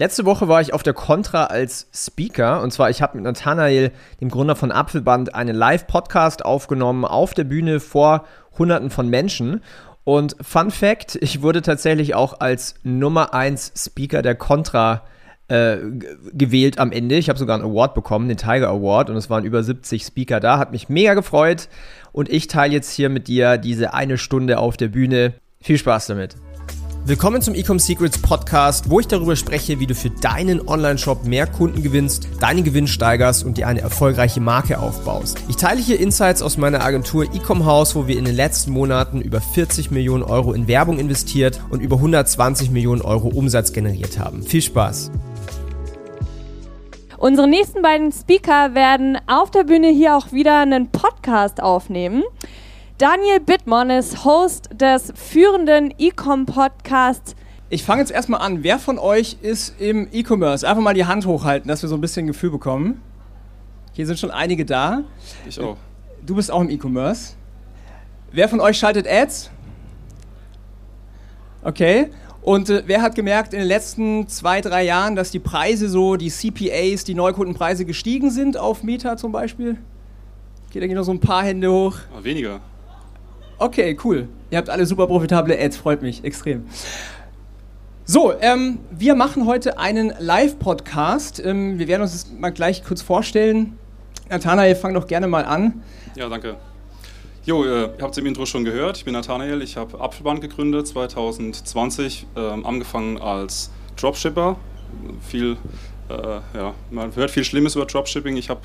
Letzte Woche war ich auf der Contra als Speaker und zwar ich habe mit Nathanael, dem Gründer von Apfelband, einen Live-Podcast aufgenommen auf der Bühne vor Hunderten von Menschen. Und Fun Fact, ich wurde tatsächlich auch als Nummer 1 Speaker der Contra äh, gewählt am Ende. Ich habe sogar einen Award bekommen, den Tiger Award, und es waren über 70 Speaker da. Hat mich mega gefreut. Und ich teile jetzt hier mit dir diese eine Stunde auf der Bühne. Viel Spaß damit. Willkommen zum Ecom Secrets Podcast, wo ich darüber spreche, wie du für deinen Online-Shop mehr Kunden gewinnst, deinen Gewinn steigerst und dir eine erfolgreiche Marke aufbaust. Ich teile hier Insights aus meiner Agentur Ecom House, wo wir in den letzten Monaten über 40 Millionen Euro in Werbung investiert und über 120 Millionen Euro Umsatz generiert haben. Viel Spaß! Unsere nächsten beiden Speaker werden auf der Bühne hier auch wieder einen Podcast aufnehmen. Daniel Bittmann ist Host des führenden E-Com-Podcasts. Ich fange jetzt erstmal an. Wer von euch ist im E-Commerce? Einfach mal die Hand hochhalten, dass wir so ein bisschen Gefühl bekommen. Hier sind schon einige da. Ich auch. Du bist auch im E-Commerce. Wer von euch schaltet Ads? Okay. Und äh, wer hat gemerkt in den letzten zwei, drei Jahren, dass die Preise so, die CPAs, die Neukundenpreise gestiegen sind auf Meta zum Beispiel? Geht da noch so ein paar Hände hoch? Ah, weniger. Okay, cool. Ihr habt alle super profitable Ads, freut mich extrem. So, ähm, wir machen heute einen Live-Podcast. Ähm, wir werden uns das mal gleich kurz vorstellen. Nathanael, fang doch gerne mal an. Ja, danke. Jo, äh, ihr habt es im Intro schon gehört. Ich bin Nathanael. Ich habe Apfelband gegründet 2020, ähm, angefangen als Dropshipper. Viel, äh, ja, man hört viel Schlimmes über Dropshipping. Ich habe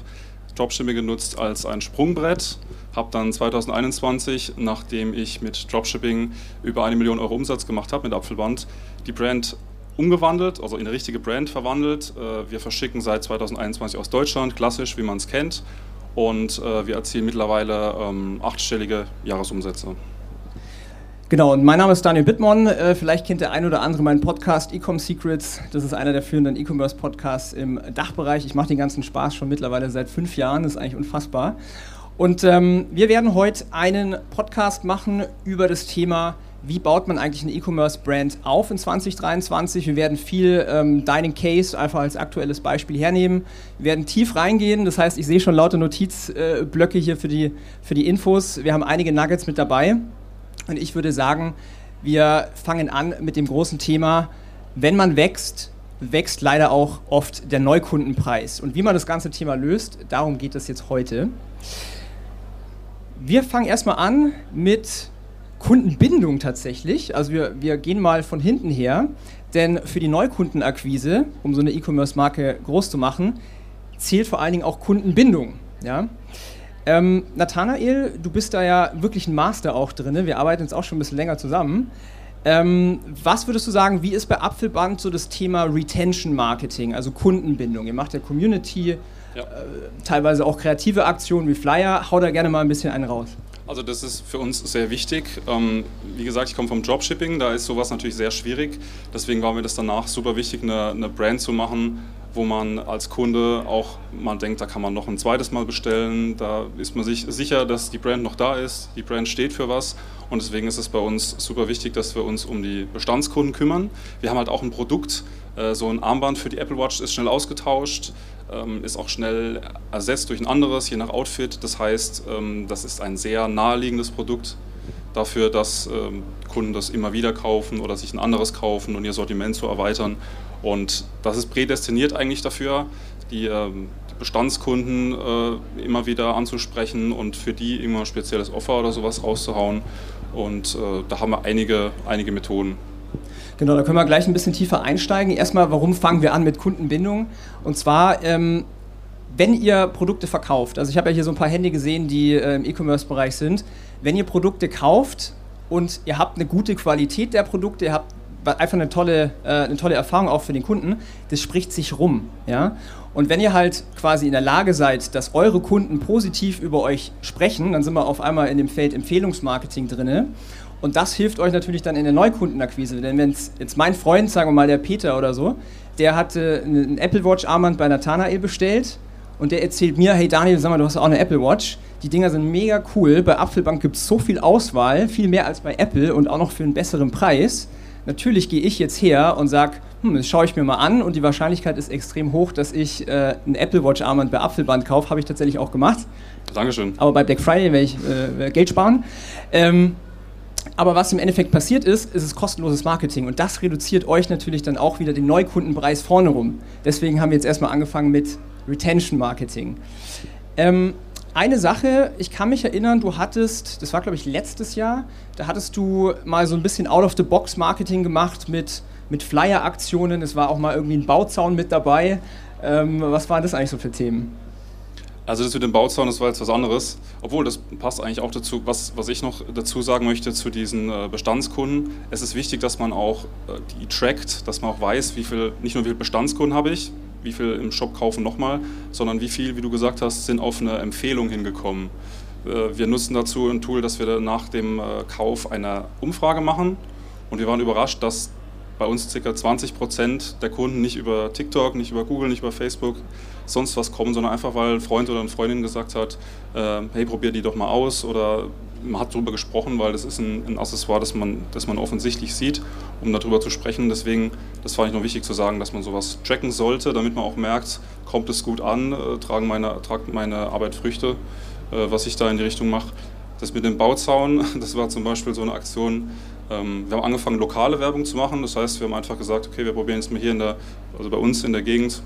Dropshipping genutzt als ein Sprungbrett habe dann 2021, nachdem ich mit Dropshipping über eine Million Euro Umsatz gemacht habe mit Apfelband, die Brand umgewandelt, also in eine richtige Brand verwandelt. Äh, wir verschicken seit 2021 aus Deutschland, klassisch, wie man es kennt. Und äh, wir erzielen mittlerweile ähm, achtstellige Jahresumsätze. Genau, und mein Name ist Daniel Bittmann. Äh, vielleicht kennt der ein oder andere meinen Podcast Ecom Secrets. Das ist einer der führenden E-Commerce-Podcasts im Dachbereich. Ich mache den ganzen Spaß schon mittlerweile seit fünf Jahren. Das ist eigentlich unfassbar. Und ähm, wir werden heute einen Podcast machen über das Thema, wie baut man eigentlich eine E-Commerce-Brand auf in 2023. Wir werden viel ähm, Dining Case einfach als aktuelles Beispiel hernehmen. Wir werden tief reingehen, das heißt, ich sehe schon lauter Notizblöcke hier für die, für die Infos. Wir haben einige Nuggets mit dabei. Und ich würde sagen, wir fangen an mit dem großen Thema, wenn man wächst, wächst leider auch oft der Neukundenpreis. Und wie man das ganze Thema löst, darum geht es jetzt heute. Wir fangen erstmal an mit Kundenbindung tatsächlich. Also wir, wir gehen mal von hinten her, denn für die Neukundenakquise, um so eine E-Commerce-Marke groß zu machen, zählt vor allen Dingen auch Kundenbindung. Ja? Ähm, Nathanael, du bist da ja wirklich ein Master auch drin. Wir arbeiten jetzt auch schon ein bisschen länger zusammen. Ähm, was würdest du sagen, wie ist bei Apfelband so das Thema Retention Marketing, also Kundenbindung? Ihr macht ja Community, ja. Äh, teilweise auch kreative Aktionen wie Flyer. Hau da gerne mal ein bisschen einen raus. Also das ist für uns sehr wichtig. Ähm, wie gesagt, ich komme vom Dropshipping, da ist sowas natürlich sehr schwierig. Deswegen war mir das danach super wichtig, eine, eine Brand zu machen, wo man als Kunde auch mal denkt, da kann man noch ein zweites Mal bestellen. Da ist man sich sicher, dass die Brand noch da ist. Die Brand steht für was. Und deswegen ist es bei uns super wichtig, dass wir uns um die Bestandskunden kümmern. Wir haben halt auch ein Produkt, äh, so ein Armband für die Apple Watch ist schnell ausgetauscht ist auch schnell ersetzt durch ein anderes, je nach Outfit. Das heißt, ähm, das ist ein sehr naheliegendes Produkt dafür, dass ähm, Kunden das immer wieder kaufen oder sich ein anderes kaufen und ihr Sortiment zu erweitern. Und das ist prädestiniert eigentlich dafür, die, ähm, die Bestandskunden äh, immer wieder anzusprechen und für die immer ein spezielles Offer oder sowas rauszuhauen. Und äh, da haben wir einige, einige Methoden. Genau, da können wir gleich ein bisschen tiefer einsteigen. Erstmal, warum fangen wir an mit Kundenbindung? Und zwar, ähm, wenn ihr Produkte verkauft, also ich habe ja hier so ein paar Hände gesehen, die äh, im E-Commerce-Bereich sind, wenn ihr Produkte kauft und ihr habt eine gute Qualität der Produkte, ihr habt einfach eine tolle, äh, eine tolle Erfahrung auch für den Kunden, das spricht sich rum. Ja? Und wenn ihr halt quasi in der Lage seid, dass eure Kunden positiv über euch sprechen, dann sind wir auf einmal in dem Feld Empfehlungsmarketing drin. Und das hilft euch natürlich dann in der Neukundenakquise. Denn wenn jetzt mein Freund, sagen wir mal der Peter oder so, der hatte ein Apple Watch Armband bei Nathanael bestellt und der erzählt mir, hey Daniel, sag mal, du hast auch eine Apple Watch. Die Dinger sind mega cool. Bei Apfelbank gibt es so viel Auswahl, viel mehr als bei Apple und auch noch für einen besseren Preis. Natürlich gehe ich jetzt her und sage, hm, das schaue ich mir mal an und die Wahrscheinlichkeit ist extrem hoch, dass ich äh, ein Apple Watch Armband bei Apfelband kaufe. Habe ich tatsächlich auch gemacht. Dankeschön. Aber bei Black Friday werde ich äh, Geld sparen. Ähm, aber was im Endeffekt passiert ist, ist es kostenloses Marketing und das reduziert euch natürlich dann auch wieder den Neukundenpreis vorne rum. Deswegen haben wir jetzt erstmal angefangen mit Retention Marketing. Ähm, eine Sache, ich kann mich erinnern, du hattest, das war glaube ich letztes Jahr, da hattest du mal so ein bisschen Out-of-the-Box-Marketing gemacht mit, mit Flyer-Aktionen, es war auch mal irgendwie ein Bauzaun mit dabei. Ähm, was waren das eigentlich so für Themen? Also das mit dem Bauzaun, das war jetzt was anderes. Obwohl, das passt eigentlich auch dazu, was, was ich noch dazu sagen möchte zu diesen äh, Bestandskunden. Es ist wichtig, dass man auch äh, die trackt, dass man auch weiß, wie viel, nicht nur wie viele Bestandskunden habe ich, wie viel im Shop kaufen nochmal, sondern wie viel, wie du gesagt hast, sind auf eine Empfehlung hingekommen. Äh, wir nutzen dazu ein Tool, dass wir nach dem Kauf eine Umfrage machen und wir waren überrascht, dass bei uns ca. 20 Prozent der Kunden nicht über TikTok, nicht über Google, nicht über Facebook sonst was kommen, sondern einfach, weil ein Freund oder eine Freundin gesagt hat, äh, hey, probier die doch mal aus oder man hat darüber gesprochen, weil das ist ein, ein, Accessoire, das man, das man offensichtlich sieht, um darüber zu sprechen. Deswegen, das fand ich noch wichtig zu sagen, dass man sowas tracken sollte, damit man auch merkt, kommt es gut an, äh, tragen meine, tragt meine Arbeit Früchte, äh, was ich da in die Richtung mache. Das mit dem Bauzaun, das war zum Beispiel so eine Aktion, ähm, wir haben angefangen, lokale Werbung zu machen. Das heißt, wir haben einfach gesagt, okay, wir probieren jetzt mal hier in der, also bei uns in der Gegend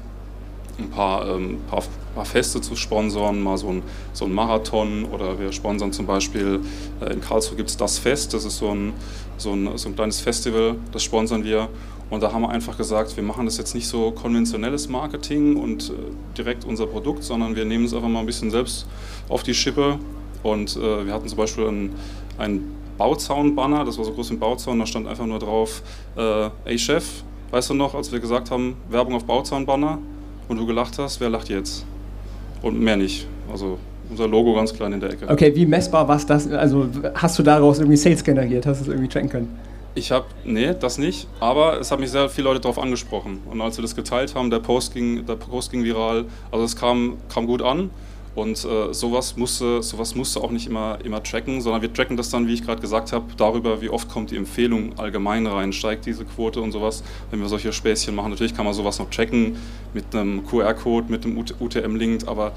ein paar, ähm, paar, paar, Feste zu sponsoren, mal so ein, so ein Marathon oder wir sponsern zum Beispiel, äh, in Karlsruhe gibt es das Fest, das ist so ein, so, ein, so ein kleines Festival, das sponsern wir. Und da haben wir einfach gesagt, wir machen das jetzt nicht so konventionelles Marketing und äh, direkt unser Produkt, sondern wir nehmen es einfach mal ein bisschen selbst auf die Schippe. Und äh, wir hatten zum Beispiel einen, einen Bauzaun-Banner, das war so groß im Bauzaun, da stand einfach nur drauf, äh, ey Chef, weißt du noch, als wir gesagt haben, Werbung auf Bauzaun-Banner und du gelacht hast, wer lacht jetzt? Und mehr nicht. Also unser Logo ganz klein in der Ecke. Okay, wie messbar war das? Also hast du daraus irgendwie Sales generiert? Hast du es irgendwie tracken können? Ich habe, nee, das nicht, aber es haben mich sehr viele Leute darauf angesprochen. Und als wir das geteilt haben, der Post ging, der Post ging viral, also es kam, kam gut an. Und äh, sowas, musste, sowas musste auch nicht immer, immer tracken, sondern wir tracken das dann, wie ich gerade gesagt habe, darüber, wie oft kommt die Empfehlung allgemein rein, steigt diese Quote und sowas, wenn wir solche Späßchen machen. Natürlich kann man sowas noch tracken mit einem QR-Code, mit einem UTM-Link, aber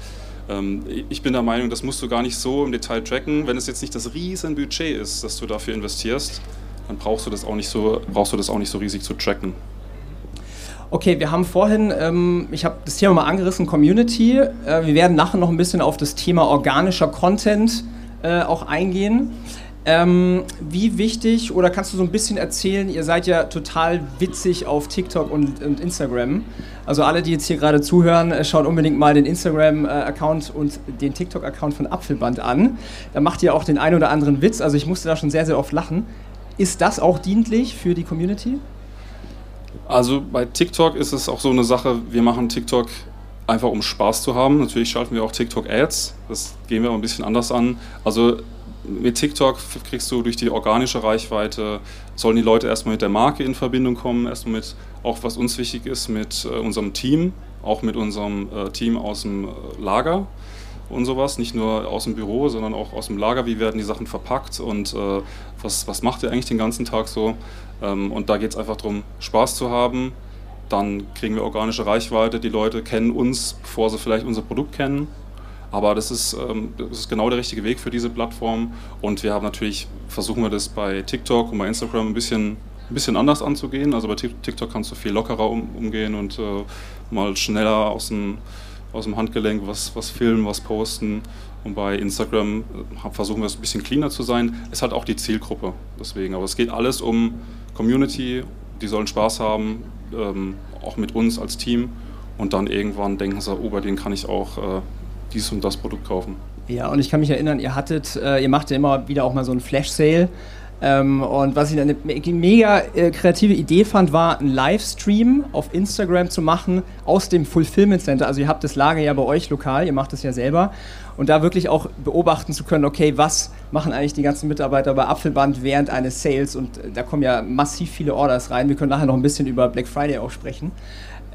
ähm, ich bin der Meinung, das musst du gar nicht so im Detail tracken. Wenn es jetzt nicht das riesen Budget ist, das du dafür investierst, dann brauchst du das auch nicht so, brauchst du das auch nicht so riesig zu tracken. Okay, wir haben vorhin, ähm, ich habe das Thema mal angerissen, Community. Äh, wir werden nachher noch ein bisschen auf das Thema organischer Content äh, auch eingehen. Ähm, wie wichtig, oder kannst du so ein bisschen erzählen, ihr seid ja total witzig auf TikTok und, und Instagram. Also alle, die jetzt hier gerade zuhören, äh, schaut unbedingt mal den Instagram-Account und den TikTok-Account von Apfelband an. Da macht ihr auch den einen oder anderen Witz. Also ich musste da schon sehr, sehr oft lachen. Ist das auch dienlich für die Community? Also bei TikTok ist es auch so eine Sache, wir machen TikTok einfach um Spaß zu haben. Natürlich schalten wir auch TikTok-Ads, das gehen wir aber ein bisschen anders an. Also mit TikTok kriegst du durch die organische Reichweite, sollen die Leute erstmal mit der Marke in Verbindung kommen, erstmal mit, auch was uns wichtig ist, mit äh, unserem Team, auch mit unserem äh, Team aus dem äh, Lager und sowas, nicht nur aus dem Büro, sondern auch aus dem Lager, wie werden die Sachen verpackt und was, was macht ihr eigentlich den ganzen Tag so. Ähm, und da geht es einfach darum, Spaß zu haben. Dann kriegen wir organische Reichweite, die Leute kennen uns, bevor sie vielleicht unser Produkt kennen. Aber das ist, ähm, das ist genau der richtige Weg für diese Plattform. Und wir haben natürlich, versuchen wir das bei TikTok und bei Instagram ein bisschen, ein bisschen anders anzugehen. Also bei TikTok kannst du viel lockerer um, umgehen und äh, mal schneller aus dem aus dem Handgelenk was, was filmen, was posten. Und bei Instagram äh, versuchen wir es ein bisschen cleaner zu sein. Es hat auch die Zielgruppe deswegen. Aber es geht alles um Community, die sollen Spaß haben, ähm, auch mit uns als Team. Und dann irgendwann denken sie, oh, bei denen kann ich auch äh, dies und das Produkt kaufen. Ja, und ich kann mich erinnern, ihr hattet, äh, ihr macht ja immer wieder auch mal so einen Flash-Sale. Ähm, und was ich eine mega äh, kreative Idee fand, war einen Livestream auf Instagram zu machen aus dem Fulfillment Center. Also ihr habt das Lager ja bei euch lokal, ihr macht es ja selber. Und da wirklich auch beobachten zu können, okay, was machen eigentlich die ganzen Mitarbeiter bei Apfelband während eines Sales und äh, da kommen ja massiv viele Orders rein. Wir können nachher noch ein bisschen über Black Friday auch sprechen.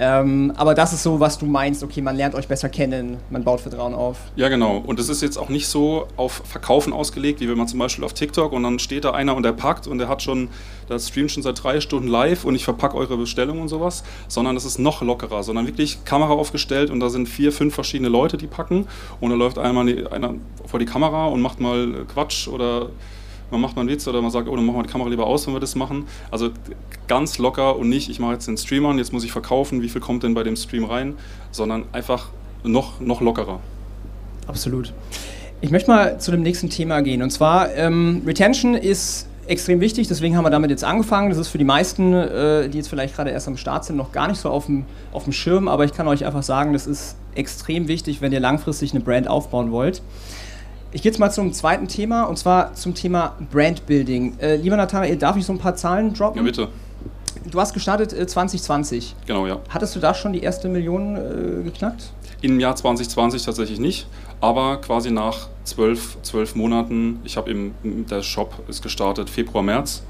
Ähm, aber das ist so, was du meinst, okay, man lernt euch besser kennen, man baut Vertrauen auf. Ja, genau. Und es ist jetzt auch nicht so auf Verkaufen ausgelegt, wie wenn man zum Beispiel auf TikTok und dann steht da einer und der packt und der hat schon, der streamt schon seit drei Stunden live und ich verpacke eure Bestellung und sowas, sondern es ist noch lockerer, sondern wirklich Kamera aufgestellt und da sind vier, fünf verschiedene Leute, die packen und da läuft einmal einer vor die Kamera und macht mal Quatsch oder man macht mal einen Witz oder man sagt, oh, dann machen wir die Kamera lieber aus, wenn wir das machen. Also ganz locker und nicht, ich mache jetzt den Stream an, jetzt muss ich verkaufen, wie viel kommt denn bei dem Stream rein, sondern einfach noch, noch lockerer. Absolut. Ich möchte mal zu dem nächsten Thema gehen. Und zwar, ähm, Retention ist extrem wichtig, deswegen haben wir damit jetzt angefangen. Das ist für die meisten, äh, die jetzt vielleicht gerade erst am Start sind, noch gar nicht so auf dem, auf dem Schirm, aber ich kann euch einfach sagen, das ist extrem wichtig, wenn ihr langfristig eine Brand aufbauen wollt. Ich gehe jetzt mal zum zweiten Thema und zwar zum Thema Brandbuilding. Äh, lieber Nathanael, darf ich so ein paar Zahlen droppen? Ja, bitte. Du hast gestartet äh, 2020. Genau, ja. Hattest du da schon die erste Million äh, geknackt? Im Jahr 2020 tatsächlich nicht, aber quasi nach zwölf, zwölf Monaten, ich habe eben, der Shop ist gestartet Februar, März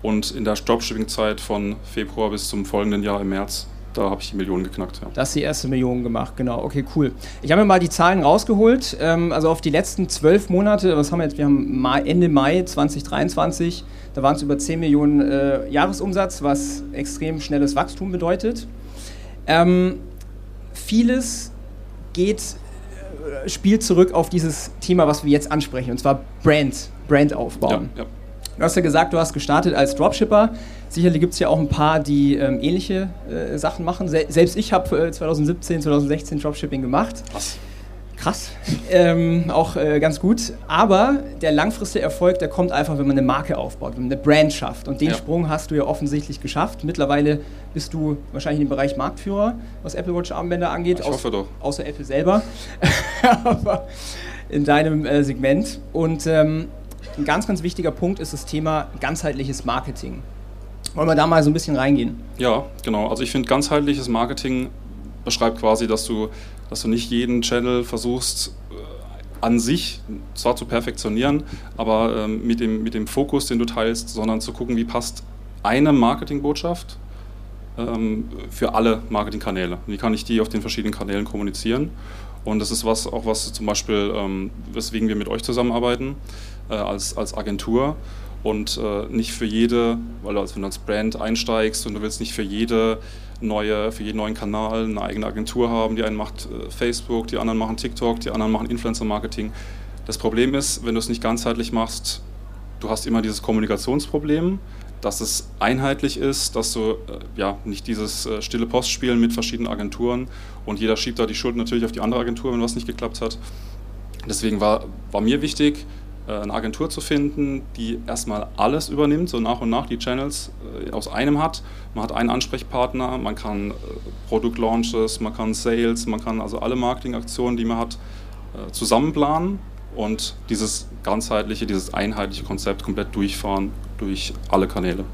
und in der Dropshipping-Zeit von Februar bis zum folgenden Jahr im März da habe ich die Millionen geknackt. Ja. Da hast du die erste Million gemacht, genau. Okay, cool. Ich habe mir mal die Zahlen rausgeholt. Ähm, also auf die letzten zwölf Monate, was haben wir jetzt? Wir haben Mai, Ende Mai 2023, da waren es über 10 Millionen äh, Jahresumsatz, was extrem schnelles Wachstum bedeutet. Ähm, vieles geht, äh, spielt zurück auf dieses Thema, was wir jetzt ansprechen, und zwar Brand, Brand aufbauen. Ja, ja. Du hast ja gesagt, du hast gestartet als Dropshipper. Sicherlich gibt es ja auch ein paar, die ähm, ähnliche äh, Sachen machen. Se selbst ich habe äh, 2017, 2016 Dropshipping gemacht. Was? Krass. Ähm, auch äh, ganz gut. Aber der langfristige Erfolg, der kommt einfach, wenn man eine Marke aufbaut, wenn man eine Brand schafft. Und den ja. Sprung hast du ja offensichtlich geschafft. Mittlerweile bist du wahrscheinlich im Bereich Marktführer, was Apple Watch Armbänder angeht. Ich hoffe doch. Außer Apple selber. Aber in deinem äh, Segment. Und ähm, ein ganz, ganz wichtiger Punkt ist das Thema ganzheitliches Marketing. Wollen wir da mal so ein bisschen reingehen? Ja, genau. Also ich finde, ganzheitliches Marketing beschreibt quasi, dass du, dass du nicht jeden Channel versuchst, äh, an sich zwar zu perfektionieren, aber ähm, mit, dem, mit dem Fokus, den du teilst, sondern zu gucken, wie passt eine Marketingbotschaft ähm, für alle Marketingkanäle. Wie kann ich die auf den verschiedenen Kanälen kommunizieren? Und das ist was, auch was zum Beispiel, ähm, weswegen wir mit euch zusammenarbeiten äh, als, als Agentur und äh, nicht für jede, weil du als, wenn du als Brand einsteigst und du willst nicht für jede neue, für jeden neuen Kanal eine eigene Agentur haben. Die einen macht äh, Facebook, die anderen machen TikTok, die anderen machen Influencer-Marketing. Das Problem ist, wenn du es nicht ganzheitlich machst, du hast immer dieses Kommunikationsproblem, dass es einheitlich ist, dass du äh, ja nicht dieses äh, stille Postspielen mit verschiedenen Agenturen und jeder schiebt da die Schuld natürlich auf die andere Agentur, wenn was nicht geklappt hat. Deswegen war, war mir wichtig, eine Agentur zu finden, die erstmal alles übernimmt, so nach und nach die Channels äh, aus einem hat. Man hat einen Ansprechpartner, man kann äh, Produktlaunches, man kann Sales, man kann also alle Marketingaktionen, die man hat, äh, zusammenplanen und dieses ganzheitliche, dieses einheitliche Konzept komplett durchfahren durch alle Kanäle.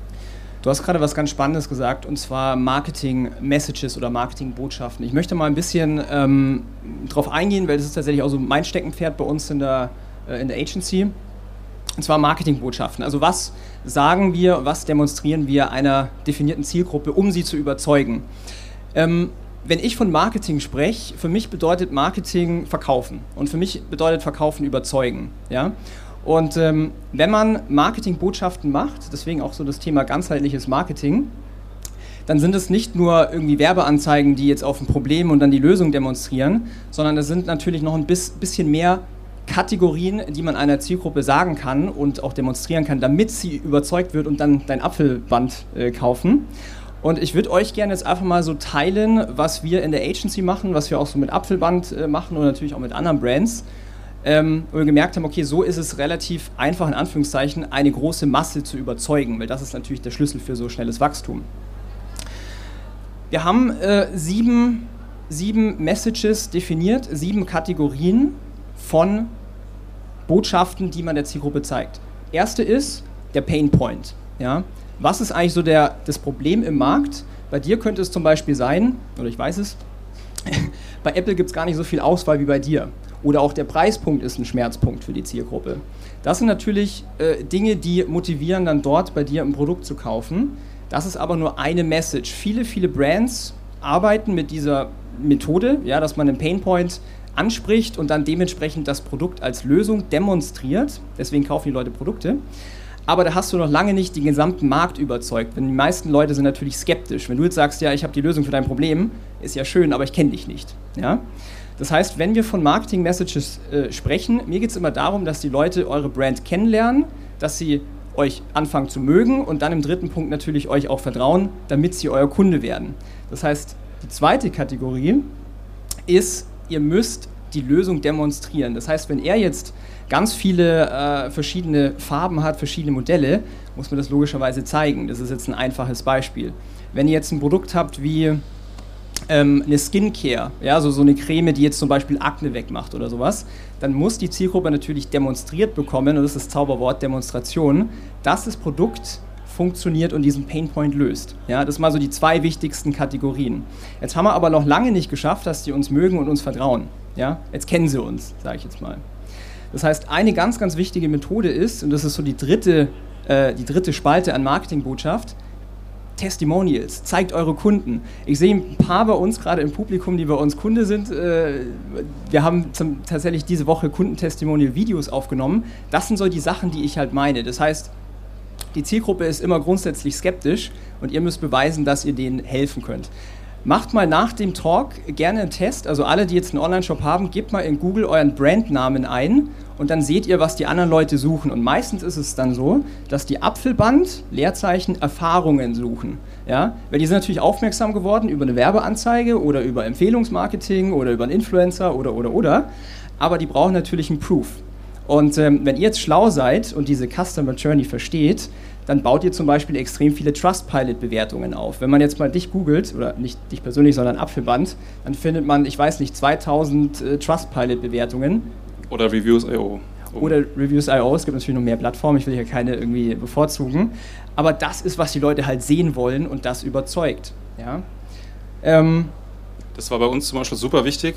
Du hast gerade was ganz Spannendes gesagt, und zwar Marketing-Messages oder Marketing-Botschaften. Ich möchte mal ein bisschen ähm, darauf eingehen, weil das ist tatsächlich auch so mein Steckenpferd bei uns in der äh, in der Agency. Und zwar Marketingbotschaften. Also was sagen wir, was demonstrieren wir einer definierten Zielgruppe, um sie zu überzeugen. Ähm, wenn ich von Marketing spreche, für mich bedeutet Marketing verkaufen. Und für mich bedeutet Verkaufen überzeugen. Ja? Und ähm, wenn man Marketingbotschaften macht, deswegen auch so das Thema ganzheitliches Marketing, dann sind es nicht nur irgendwie Werbeanzeigen, die jetzt auf ein Problem und dann die Lösung demonstrieren, sondern es sind natürlich noch ein bisschen mehr Kategorien, die man einer Zielgruppe sagen kann und auch demonstrieren kann, damit sie überzeugt wird und dann dein Apfelband äh, kaufen. Und ich würde euch gerne jetzt einfach mal so teilen, was wir in der Agency machen, was wir auch so mit Apfelband äh, machen und natürlich auch mit anderen Brands. Ähm, wo wir gemerkt haben, okay, so ist es relativ einfach, in Anführungszeichen, eine große Masse zu überzeugen, weil das ist natürlich der Schlüssel für so schnelles Wachstum. Wir haben äh, sieben, sieben Messages definiert, sieben Kategorien von Botschaften, die man der Zielgruppe zeigt. Erste ist der Pain Point. Ja? Was ist eigentlich so der, das Problem im Markt? Bei dir könnte es zum Beispiel sein, oder ich weiß es, bei Apple gibt es gar nicht so viel Auswahl wie bei dir. Oder auch der Preispunkt ist ein Schmerzpunkt für die Zielgruppe. Das sind natürlich äh, Dinge, die motivieren, dann dort bei dir ein Produkt zu kaufen. Das ist aber nur eine Message. Viele, viele Brands arbeiten mit dieser Methode, ja, dass man einen Painpoint anspricht und dann dementsprechend das Produkt als Lösung demonstriert. Deswegen kaufen die Leute Produkte. Aber da hast du noch lange nicht den gesamten Markt überzeugt. Denn die meisten Leute sind natürlich skeptisch. Wenn du jetzt sagst, ja, ich habe die Lösung für dein Problem, ist ja schön, aber ich kenne dich nicht. Ja? Das heißt, wenn wir von Marketing-Messages äh, sprechen, mir geht es immer darum, dass die Leute eure Brand kennenlernen, dass sie euch anfangen zu mögen und dann im dritten Punkt natürlich euch auch vertrauen, damit sie euer Kunde werden. Das heißt, die zweite Kategorie ist, ihr müsst die Lösung demonstrieren. Das heißt, wenn er jetzt ganz viele äh, verschiedene Farben hat, verschiedene Modelle, muss man das logischerweise zeigen. Das ist jetzt ein einfaches Beispiel. Wenn ihr jetzt ein Produkt habt wie ähm, eine Skincare, ja, also so eine Creme, die jetzt zum Beispiel Akne wegmacht oder sowas, dann muss die Zielgruppe natürlich demonstriert bekommen, und das ist das Zauberwort Demonstration, dass das Produkt funktioniert und diesen Painpoint löst. Ja, das sind mal so die zwei wichtigsten Kategorien. Jetzt haben wir aber noch lange nicht geschafft, dass die uns mögen und uns vertrauen. Ja, jetzt kennen sie uns, sage ich jetzt mal. Das heißt, eine ganz, ganz wichtige Methode ist, und das ist so die dritte, äh, die dritte Spalte an Marketingbotschaft, Testimonials, zeigt eure Kunden. Ich sehe ein paar bei uns gerade im Publikum, die bei uns Kunde sind. Äh, wir haben zum, tatsächlich diese Woche Kundentestimonial-Videos aufgenommen. Das sind so die Sachen, die ich halt meine. Das heißt, die Zielgruppe ist immer grundsätzlich skeptisch und ihr müsst beweisen, dass ihr denen helfen könnt. Macht mal nach dem Talk gerne einen Test. Also alle, die jetzt einen Online-Shop haben, gebt mal in Google euren Brandnamen ein und dann seht ihr, was die anderen Leute suchen. Und meistens ist es dann so, dass die Apfelband, Leerzeichen, Erfahrungen suchen. Ja? Weil die sind natürlich aufmerksam geworden über eine Werbeanzeige oder über Empfehlungsmarketing oder über einen Influencer oder oder oder. Aber die brauchen natürlich einen Proof. Und ähm, wenn ihr jetzt schlau seid und diese Customer Journey versteht, dann baut ihr zum Beispiel extrem viele Trustpilot-Bewertungen auf. Wenn man jetzt mal dich googelt, oder nicht dich persönlich, sondern Apfelband, dann findet man, ich weiß nicht, 2000 äh, Trustpilot-Bewertungen. Oder Reviews.io. Oder Reviews.io, es gibt natürlich noch mehr Plattformen, ich will hier keine irgendwie bevorzugen. Aber das ist, was die Leute halt sehen wollen und das überzeugt. Ja? Ähm, das war bei uns zum Beispiel super wichtig,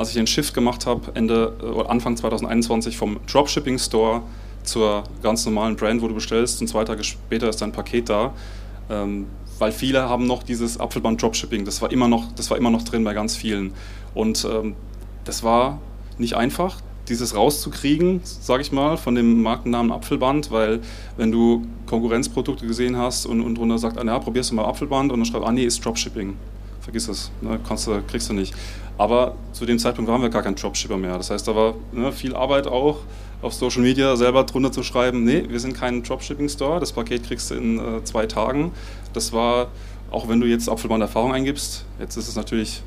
als ich den Shift gemacht habe, Ende, äh, Anfang 2021 vom Dropshipping Store zur ganz normalen Brand, wo du bestellst und zwei Tage später ist dein Paket da. Ähm, weil viele haben noch dieses Apfelband Dropshipping, das war immer noch, das war immer noch drin bei ganz vielen. Und ähm, das war nicht einfach, dieses rauszukriegen, sage ich mal, von dem Markennamen Apfelband, weil wenn du Konkurrenzprodukte gesehen hast und, und drunter sagt, ah, ja, probierst du mal Apfelband und dann schreibt, ah nee, ist Dropshipping. Vergiss es, ne, kannst du, kriegst du nicht. Aber zu dem Zeitpunkt waren wir gar kein Dropshipper mehr. Das heißt, da war ne, viel Arbeit auch auf Social Media selber drunter zu schreiben, nee, wir sind kein Dropshipping-Store, das Paket kriegst du in äh, zwei Tagen. Das war, auch wenn du jetzt Apfelband Erfahrung eingibst, jetzt ist es natürlich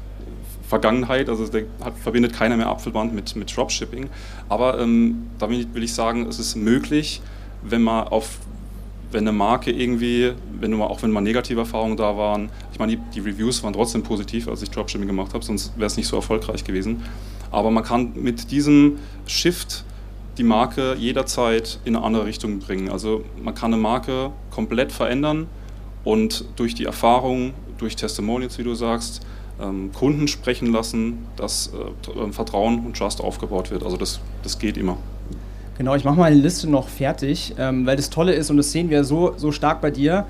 Vergangenheit, also hat, verbindet keiner mehr Apfelband mit, mit Dropshipping. Aber ähm, da will ich sagen, es ist möglich, wenn man auf wenn eine Marke irgendwie, wenn mal, auch wenn mal negative Erfahrungen da waren, ich meine, die, die Reviews waren trotzdem positiv, als ich Dropshipping gemacht habe, sonst wäre es nicht so erfolgreich gewesen. Aber man kann mit diesem Shift die Marke jederzeit in eine andere Richtung bringen. Also man kann eine Marke komplett verändern und durch die Erfahrung, durch Testimonials, wie du sagst, ähm, Kunden sprechen lassen, dass äh, Vertrauen und Trust aufgebaut wird. Also das, das geht immer. Genau, ich mache meine Liste noch fertig, ähm, weil das Tolle ist und das sehen wir so, so stark bei dir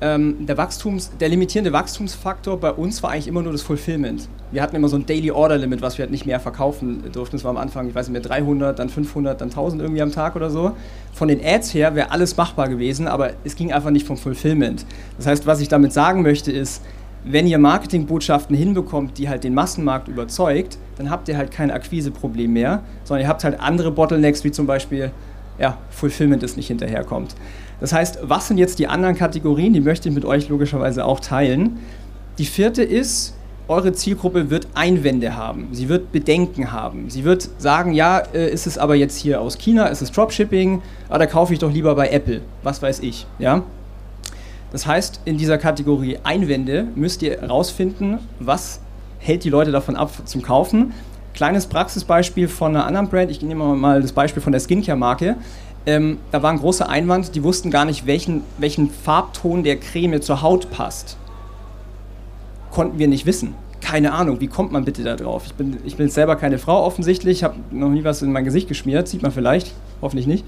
ähm, der, Wachstums-, der limitierende Wachstumsfaktor bei uns war eigentlich immer nur das Fulfillment. Wir hatten immer so ein Daily Order Limit, was wir halt nicht mehr verkaufen durften. Das war am Anfang, ich weiß nicht mehr, 300, dann 500, dann 1000 irgendwie am Tag oder so. Von den Ads her wäre alles machbar gewesen, aber es ging einfach nicht vom Fulfillment. Das heißt, was ich damit sagen möchte ist, wenn ihr Marketingbotschaften hinbekommt, die halt den Massenmarkt überzeugt, dann habt ihr halt kein Akquiseproblem mehr, sondern ihr habt halt andere Bottlenecks, wie zum Beispiel ja, Fulfillment, das nicht hinterherkommt. Das heißt, was sind jetzt die anderen Kategorien? Die möchte ich mit euch logischerweise auch teilen. Die vierte ist, eure Zielgruppe wird Einwände haben, sie wird Bedenken haben, sie wird sagen, ja, äh, ist es aber jetzt hier aus China, ist es Dropshipping, ah, da kaufe ich doch lieber bei Apple, was weiß ich, ja. Das heißt, in dieser Kategorie Einwände müsst ihr herausfinden, was hält die Leute davon ab zum Kaufen. Kleines Praxisbeispiel von einer anderen Brand, ich nehme mal das Beispiel von der Skincare-Marke. Ähm, da war ein großer Einwand, die wussten gar nicht, welchen, welchen Farbton der Creme zur Haut passt. Konnten wir nicht wissen. keine Ahnung, wie kommt man bitte da drauf? Ich bin, ich bin selber keine Frau offensichtlich, habe noch nie was in mein Gesicht geschmiert, sieht man vielleicht, hoffentlich nicht.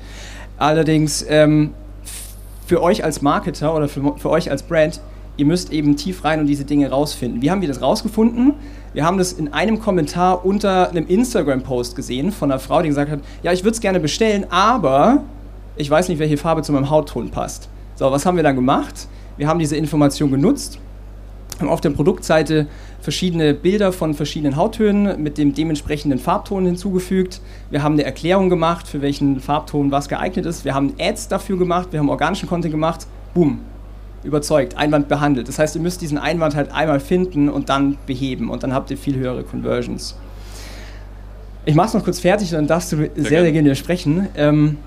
Allerdings ähm, für euch als Marketer oder für, für euch als Brand, ihr müsst eben tief rein und diese Dinge rausfinden. Wie haben wir das rausgefunden? Wir haben das in einem Kommentar unter einem Instagram-Post gesehen von einer Frau, die gesagt hat, ja, ich würde es gerne bestellen, aber ich weiß nicht, welche Farbe zu meinem Hautton passt. So, was haben wir dann gemacht? Wir haben diese Information genutzt, haben auf der Produktseite verschiedene Bilder von verschiedenen Hauttönen mit dem dementsprechenden Farbton hinzugefügt. Wir haben eine Erklärung gemacht, für welchen Farbton was geeignet ist. Wir haben Ads dafür gemacht, wir haben organischen Content gemacht. Boom, überzeugt, Einwand behandelt. Das heißt, ihr müsst diesen Einwand halt einmal finden und dann beheben und dann habt ihr viel höhere Conversions. Ich mache es noch kurz fertig, dann darfst du sehr, sehr, sehr gerne sprechen. Ähm,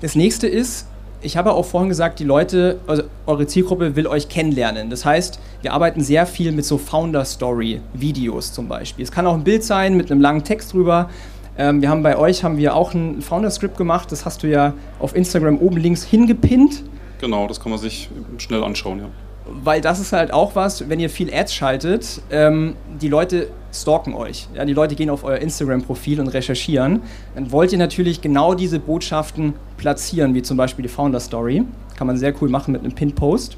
das nächste ist, ich habe auch vorhin gesagt, die Leute, also eure Zielgruppe will euch kennenlernen. Das heißt, wir arbeiten sehr viel mit so Founder-Story-Videos zum Beispiel. Es kann auch ein Bild sein mit einem langen Text drüber. Ähm, wir haben bei euch haben wir auch ein Founder-Script gemacht. Das hast du ja auf Instagram oben links hingepinnt. Genau, das kann man sich schnell anschauen, ja. Weil das ist halt auch was, wenn ihr viel Ads schaltet, ähm, die Leute stalken euch. Ja, die Leute gehen auf euer Instagram-Profil und recherchieren. Dann wollt ihr natürlich genau diese Botschaften platzieren, wie zum Beispiel die Founder-Story. Kann man sehr cool machen mit einem Pin-Post.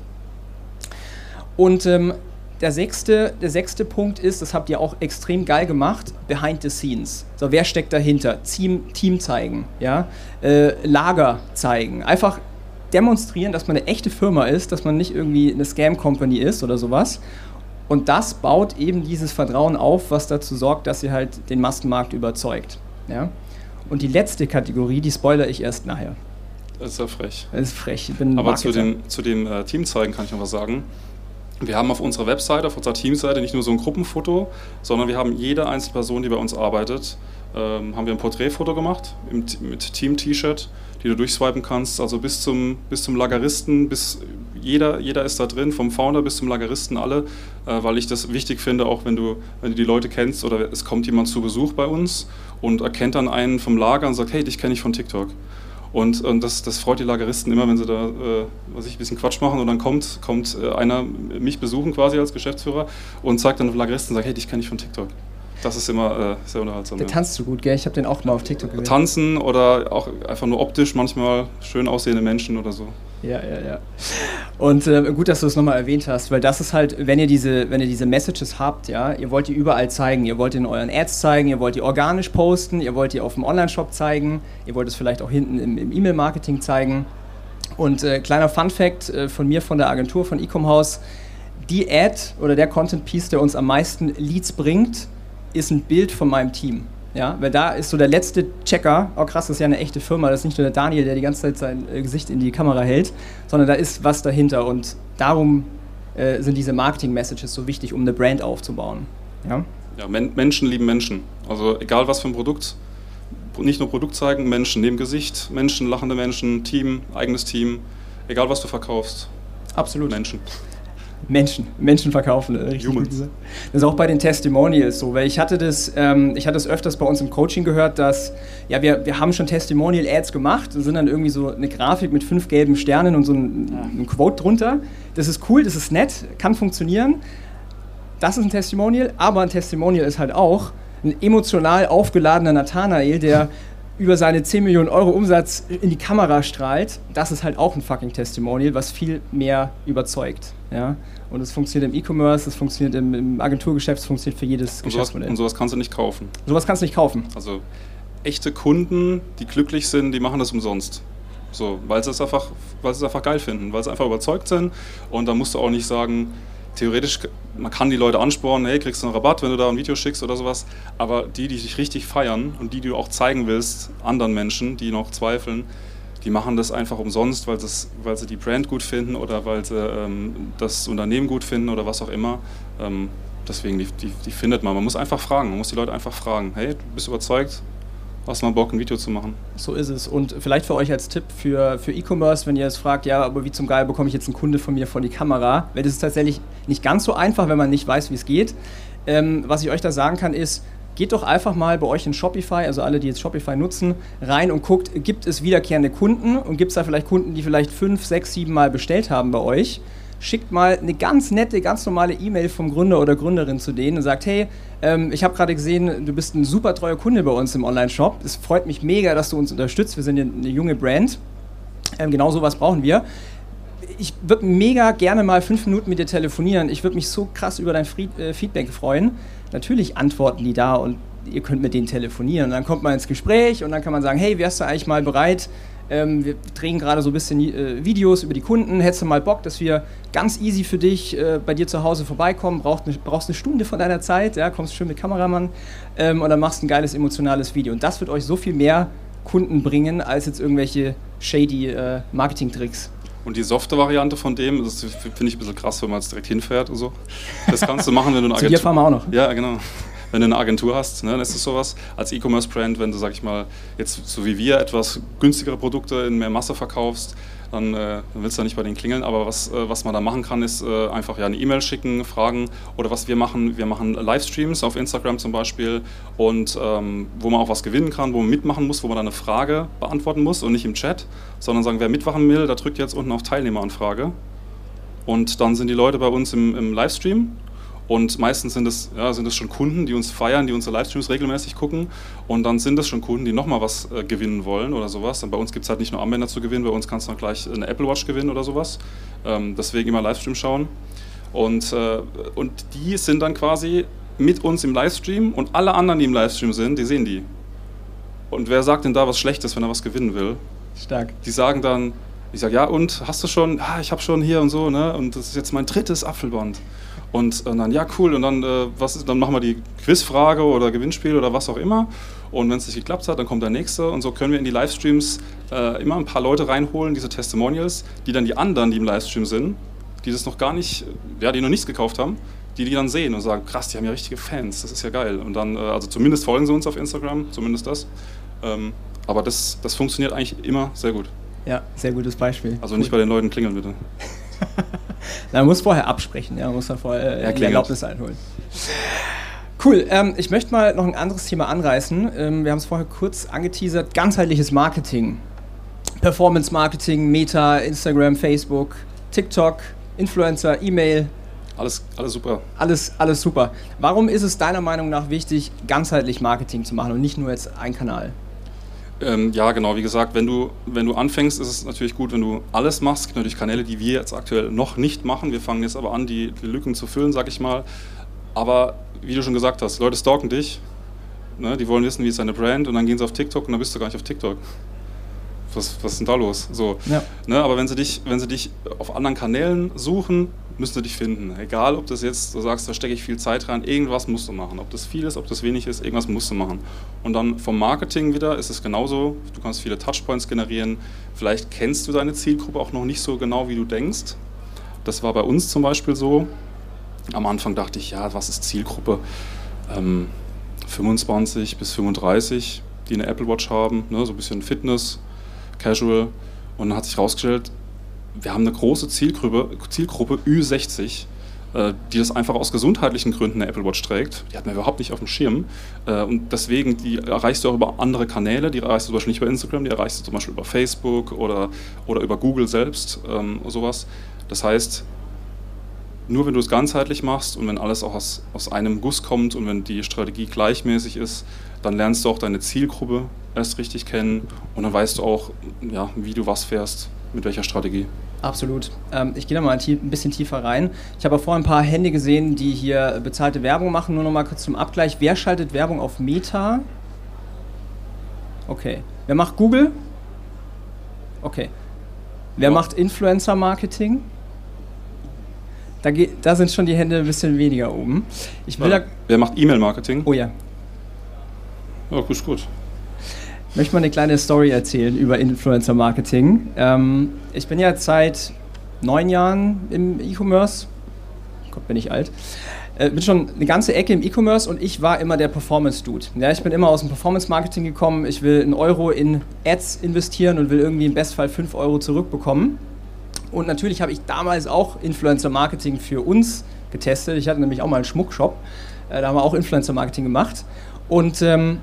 Und ähm, der sechste, der sechste Punkt ist, das habt ihr auch extrem geil gemacht, behind the scenes. So, wer steckt dahinter? Team, Team zeigen, ja? Äh, Lager zeigen. Einfach demonstrieren, dass man eine echte Firma ist, dass man nicht irgendwie eine Scam-Company ist oder sowas. Und das baut eben dieses Vertrauen auf, was dazu sorgt, dass ihr halt den Massenmarkt überzeugt. Ja? Und die letzte Kategorie, die spoilere ich erst nachher. Das ist ja frech. Das ist frech. Ich bin Aber zu dem, zu dem äh, Team zeigen kann ich noch was sagen. Wir haben auf unserer Webseite, auf unserer Teamseite nicht nur so ein Gruppenfoto, sondern wir haben jede einzelne Person, die bei uns arbeitet, ähm, haben wir ein Porträtfoto gemacht im, mit Team-T-Shirt die du durchswipen kannst. Also bis zum, bis zum Lageristen, bis jeder, jeder ist da drin, vom Founder bis zum Lageristen alle, äh, weil ich das wichtig finde, auch wenn du, wenn du die Leute kennst oder es kommt jemand zu Besuch bei uns und erkennt dann einen vom Lager und sagt, hey, dich kenne ich von TikTok. Und, und das, das, freut die Lageristen immer, wenn sie da äh, was ich, ein bisschen Quatsch machen und dann kommt, kommt äh, einer mich besuchen quasi als Geschäftsführer und sagt dann dem Lageristen, sagt, hey, dich kenne ich von TikTok. Das ist immer äh, sehr unterhaltsam. Der ja. tanzt so gut, gell? Ich habe den auch mal auf TikTok gesehen. Tanzen oder auch einfach nur optisch manchmal schön aussehende Menschen oder so. Ja, ja, ja. Und äh, gut, dass du es nochmal erwähnt hast, weil das ist halt, wenn ihr diese, wenn ihr diese Messages habt, ja, ihr wollt die überall zeigen. Ihr wollt in euren Ads zeigen, ihr wollt die organisch posten, ihr wollt die auf dem Online-Shop zeigen, ihr wollt es vielleicht auch hinten im, im E-Mail-Marketing zeigen. Und äh, kleiner Fun-Fact äh, von mir, von der Agentur von Ecom House: Die Ad oder der Content-Piece, der uns am meisten Leads bringt, ist ein Bild von meinem Team. Ja, weil da ist so der letzte Checker, oh krass, das ist ja eine echte Firma, das ist nicht nur der Daniel, der die ganze Zeit sein äh, Gesicht in die Kamera hält, sondern da ist was dahinter und darum äh, sind diese Marketing-Messages so wichtig, um eine Brand aufzubauen. Ja, ja Men Menschen lieben Menschen. Also egal was für ein Produkt, nicht nur Produkt zeigen, Menschen neben Gesicht, Menschen, lachende Menschen, Team, eigenes Team, egal was du verkaufst. Absolut. Menschen. Menschen, Menschen verkaufen. Äh, richtig Humans. Das ist auch bei den Testimonials so, weil ich hatte das, ähm, ich hatte das öfters bei uns im Coaching gehört, dass ja wir, wir haben schon Testimonial-Ads gemacht und sind dann irgendwie so eine Grafik mit fünf gelben Sternen und so ein, ein Quote drunter. Das ist cool, das ist nett, kann funktionieren. Das ist ein Testimonial, aber ein Testimonial ist halt auch ein emotional aufgeladener Nathanael, der über seine 10 Millionen Euro Umsatz in die Kamera strahlt, das ist halt auch ein fucking Testimonial, was viel mehr überzeugt. Ja? Und es funktioniert im E-Commerce, es funktioniert im, im, Agenturgeschäft, es funktioniert für jedes und Geschäftsmodell. Sowas, und sowas kannst du nicht kaufen. Sowas kannst du nicht kaufen. Also echte Kunden, die glücklich sind, die machen das umsonst. So, weil sie es einfach, weil sie es einfach geil finden, weil sie einfach überzeugt sind. Und da musst du auch nicht sagen, theoretisch, man kann die Leute anspornen, hey, kriegst du einen Rabatt, wenn du da ein Video schickst oder sowas. Aber die, die dich richtig feiern und die, die du auch zeigen willst, anderen Menschen, die noch zweifeln, die machen das einfach umsonst, weil, das, weil sie die Brand gut finden oder weil sie ähm, das Unternehmen gut finden oder was auch immer. Ähm, deswegen, die, die, die findet man. Man muss einfach fragen, man muss die Leute einfach fragen, hey, du bist überzeugt, hast du mal Bock, ein Video zu machen. So ist es. Und vielleicht für euch als Tipp für, für E-Commerce, wenn ihr es fragt, ja, aber wie zum Geil bekomme ich jetzt einen Kunde von mir vor die Kamera? Weil das ist tatsächlich nicht ganz so einfach, wenn man nicht weiß, wie es geht. Ähm, was ich euch da sagen kann, ist, geht doch einfach mal bei euch in Shopify, also alle, die jetzt Shopify nutzen, rein und guckt, gibt es wiederkehrende Kunden und gibt es da vielleicht Kunden, die vielleicht fünf, sechs, sieben Mal bestellt haben bei euch? Schickt mal eine ganz nette, ganz normale E-Mail vom Gründer oder Gründerin zu denen und sagt, hey, ähm, ich habe gerade gesehen, du bist ein super treuer Kunde bei uns im Online-Shop. Es freut mich mega, dass du uns unterstützt. Wir sind eine junge Brand. Ähm, genau sowas brauchen wir. Ich würde mega gerne mal fünf Minuten mit dir telefonieren. Ich würde mich so krass über dein Fried äh, Feedback freuen. Natürlich antworten die da und ihr könnt mit denen telefonieren. Und dann kommt man ins Gespräch und dann kann man sagen, hey, wärst du eigentlich mal bereit, ähm, wir drehen gerade so ein bisschen äh, Videos über die Kunden. Hättest du mal Bock, dass wir ganz easy für dich äh, bei dir zu Hause vorbeikommen? Brauchst eine, brauchst eine Stunde von deiner Zeit, ja, kommst schön mit Kameramann ähm, und dann machst ein geiles emotionales Video. Und das wird euch so viel mehr Kunden bringen als jetzt irgendwelche shady äh, Marketing-Tricks. Und die softe Variante von dem, das finde ich ein bisschen krass, wenn man jetzt direkt hinfährt und so. Das kannst du machen, wenn du eine Agentur... Zu dir fahren wir auch noch. Ja, genau wenn du eine Agentur hast, ne, dann ist es sowas. Als E-Commerce-Brand, wenn du, sag ich mal, jetzt so wie wir etwas günstigere Produkte in mehr Masse verkaufst, dann, äh, willst du nicht bei denen klingeln. Aber was, äh, was man da machen kann, ist äh, einfach ja eine E-Mail schicken, fragen. Oder was wir machen, wir machen Livestreams auf Instagram zum Beispiel und ähm, wo man auch was gewinnen kann, wo man mitmachen muss, wo man dann eine Frage beantworten muss und nicht im Chat, sondern sagen, wer mitmachen will, da drückt jetzt unten auf Teilnehmeranfrage. Und dann sind die Leute bei uns im, im Livestream und meistens sind es, ja, sind es schon Kunden, die uns feiern, die unsere Livestreams regelmäßig gucken. Und dann sind es schon Kunden, die nochmal was äh, gewinnen wollen oder sowas. Und bei uns gibt es halt nicht nur Armbänder zu gewinnen, bei uns kannst du dann gleich eine Apple Watch gewinnen oder sowas. Ähm, deswegen immer Livestream schauen. Und, äh, und die sind dann quasi mit uns im Livestream und alle anderen, die im Livestream sind, die sehen die. Und wer sagt denn da was Schlechtes, wenn er was gewinnen will? Stark. Die sagen dann, ich sage, ja und, hast du schon? Ah, ich habe schon hier und so, ne? Und das ist jetzt mein drittes Apfelband. Und, und, dann, ja, cool, und dann, äh, was ist, dann machen wir die Quizfrage oder Gewinnspiel oder was auch immer. Und wenn es nicht geklappt hat, dann kommt der nächste. Und so können wir in die Livestreams äh, immer ein paar Leute reinholen, diese Testimonials, die dann die anderen, die im Livestream sind, die das noch gar nicht, ja, die noch nichts gekauft haben, die die dann sehen und sagen, krass, die haben ja richtige Fans, das ist ja geil. Und dann, äh, also zumindest folgen sie uns auf Instagram, zumindest das. Ähm, aber das, das funktioniert eigentlich immer sehr gut. Ja, sehr gutes Beispiel. Also cool. nicht bei den Leuten klingeln, bitte. man muss vorher absprechen, ja, man muss dann vorher äh, die Erlaubnis einholen. Cool, ähm, ich möchte mal noch ein anderes Thema anreißen. Ähm, wir haben es vorher kurz angeteasert, ganzheitliches Marketing. Performance Marketing, Meta, Instagram, Facebook, TikTok, Influencer, E-Mail. Alles, alles super. Alles, alles super. Warum ist es deiner Meinung nach wichtig, ganzheitlich Marketing zu machen und nicht nur jetzt ein Kanal? Ähm, ja, genau. Wie gesagt, wenn du, wenn du anfängst, ist es natürlich gut, wenn du alles machst. Es gibt natürlich Kanäle, die wir jetzt aktuell noch nicht machen. Wir fangen jetzt aber an, die, die Lücken zu füllen, sag ich mal. Aber wie du schon gesagt hast, Leute stalken dich. Ne? Die wollen wissen, wie ist deine Brand. Und dann gehen sie auf TikTok und dann bist du gar nicht auf TikTok. Was, was ist denn da los? So, ja. ne? Aber wenn sie, dich, wenn sie dich auf anderen Kanälen suchen, müssen sie dich finden. Egal, ob das jetzt, du sagst, da stecke ich viel Zeit rein, irgendwas musst du machen. Ob das viel ist, ob das wenig ist, irgendwas musst du machen. Und dann vom Marketing wieder ist es genauso. Du kannst viele Touchpoints generieren. Vielleicht kennst du deine Zielgruppe auch noch nicht so genau, wie du denkst. Das war bei uns zum Beispiel so. Am Anfang dachte ich, ja, was ist Zielgruppe? Ähm, 25 bis 35, die eine Apple Watch haben, ne, so ein bisschen Fitness, Casual. Und dann hat sich herausgestellt, wir haben eine große Zielgruppe, Zielgruppe Ü60, äh, die das einfach aus gesundheitlichen Gründen eine Apple Watch trägt. Die hat man überhaupt nicht auf dem Schirm. Äh, und deswegen, die erreichst du auch über andere Kanäle. Die erreichst du zum Beispiel nicht über Instagram, die erreichst du zum Beispiel über Facebook oder, oder über Google selbst, ähm, sowas. Das heißt, nur wenn du es ganzheitlich machst und wenn alles auch aus, aus einem Guss kommt und wenn die Strategie gleichmäßig ist, dann lernst du auch deine Zielgruppe erst richtig kennen und dann weißt du auch, ja, wie du was fährst mit welcher Strategie? Absolut. Ähm, ich gehe da mal ein, bisschen tiefer rein. Ich habe vorhin ein paar Hände gesehen, die hier bezahlte Werbung machen. Nur noch mal kurz zum Abgleich. Wer schaltet Werbung auf Meta? Okay. Wer macht Google? Okay. Wer ja. macht Influencer-Marketing? Da, da, sind schon die Hände ein bisschen weniger oben. Ich will ja. Wer macht E-Mail-Marketing? Oh ja. Ja, gut, gut. Möchte mal eine kleine Story erzählen über Influencer Marketing. Ähm, ich bin ja seit neun Jahren im E-Commerce. Gott, bin ich alt. Äh, bin schon eine ganze Ecke im E-Commerce und ich war immer der Performance-Dude. Ja, ich bin immer aus dem Performance-Marketing gekommen. Ich will einen Euro in Ads investieren und will irgendwie im Bestfall fünf Euro zurückbekommen. Und natürlich habe ich damals auch Influencer-Marketing für uns getestet. Ich hatte nämlich auch mal einen Schmuckshop. Äh, da haben wir auch Influencer-Marketing gemacht. Und ähm,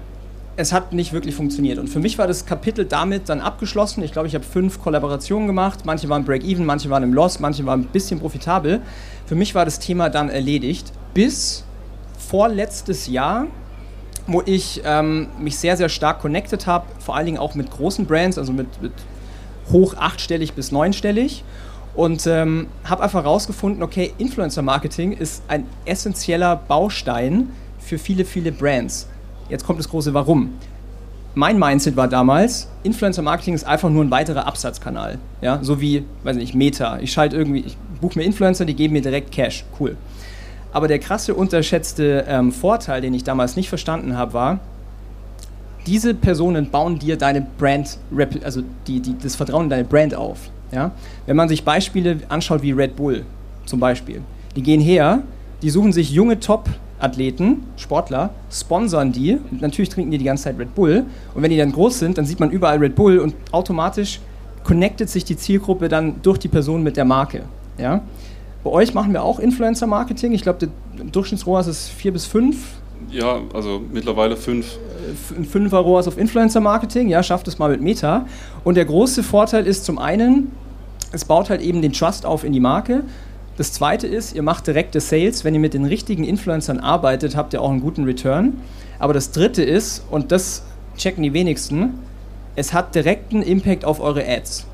es hat nicht wirklich funktioniert. Und für mich war das Kapitel damit dann abgeschlossen. Ich glaube, ich habe fünf Kollaborationen gemacht. Manche waren Break-Even, manche waren im Loss, manche waren ein bisschen profitabel. Für mich war das Thema dann erledigt. Bis vorletztes Jahr, wo ich ähm, mich sehr, sehr stark connected habe, vor allen Dingen auch mit großen Brands, also mit, mit hoch achtstellig bis neunstellig. Und ähm, habe einfach herausgefunden, okay, Influencer-Marketing ist ein essentieller Baustein für viele, viele Brands. Jetzt kommt das große Warum. Mein Mindset war damals, Influencer-Marketing ist einfach nur ein weiterer Absatzkanal. Ja? So wie, weiß nicht, Meta. Ich schalte irgendwie, ich buche mir Influencer, die geben mir direkt Cash. Cool. Aber der krasse, unterschätzte ähm, Vorteil, den ich damals nicht verstanden habe, war, diese Personen bauen dir deine Brand, also die, die, das Vertrauen in deine Brand auf. Ja? Wenn man sich Beispiele anschaut wie Red Bull zum Beispiel, die gehen her, die suchen sich junge Top-Athleten, Sportler, sponsern die, natürlich trinken die die ganze Zeit Red Bull und wenn die dann groß sind, dann sieht man überall Red Bull und automatisch connectet sich die Zielgruppe dann durch die Person mit der Marke. Ja? Bei euch machen wir auch Influencer-Marketing. Ich glaube, der Durchschnittsrohr ist 4 bis 5. Ja, also mittlerweile 5. Ein 5er ROAS auf Influencer-Marketing, ja, schafft es mal mit Meta. Und der große Vorteil ist zum einen, es baut halt eben den Trust auf in die Marke. Das zweite ist, ihr macht direkte Sales. Wenn ihr mit den richtigen Influencern arbeitet, habt ihr auch einen guten Return. Aber das dritte ist, und das checken die wenigsten, es hat direkten Impact auf eure Ads.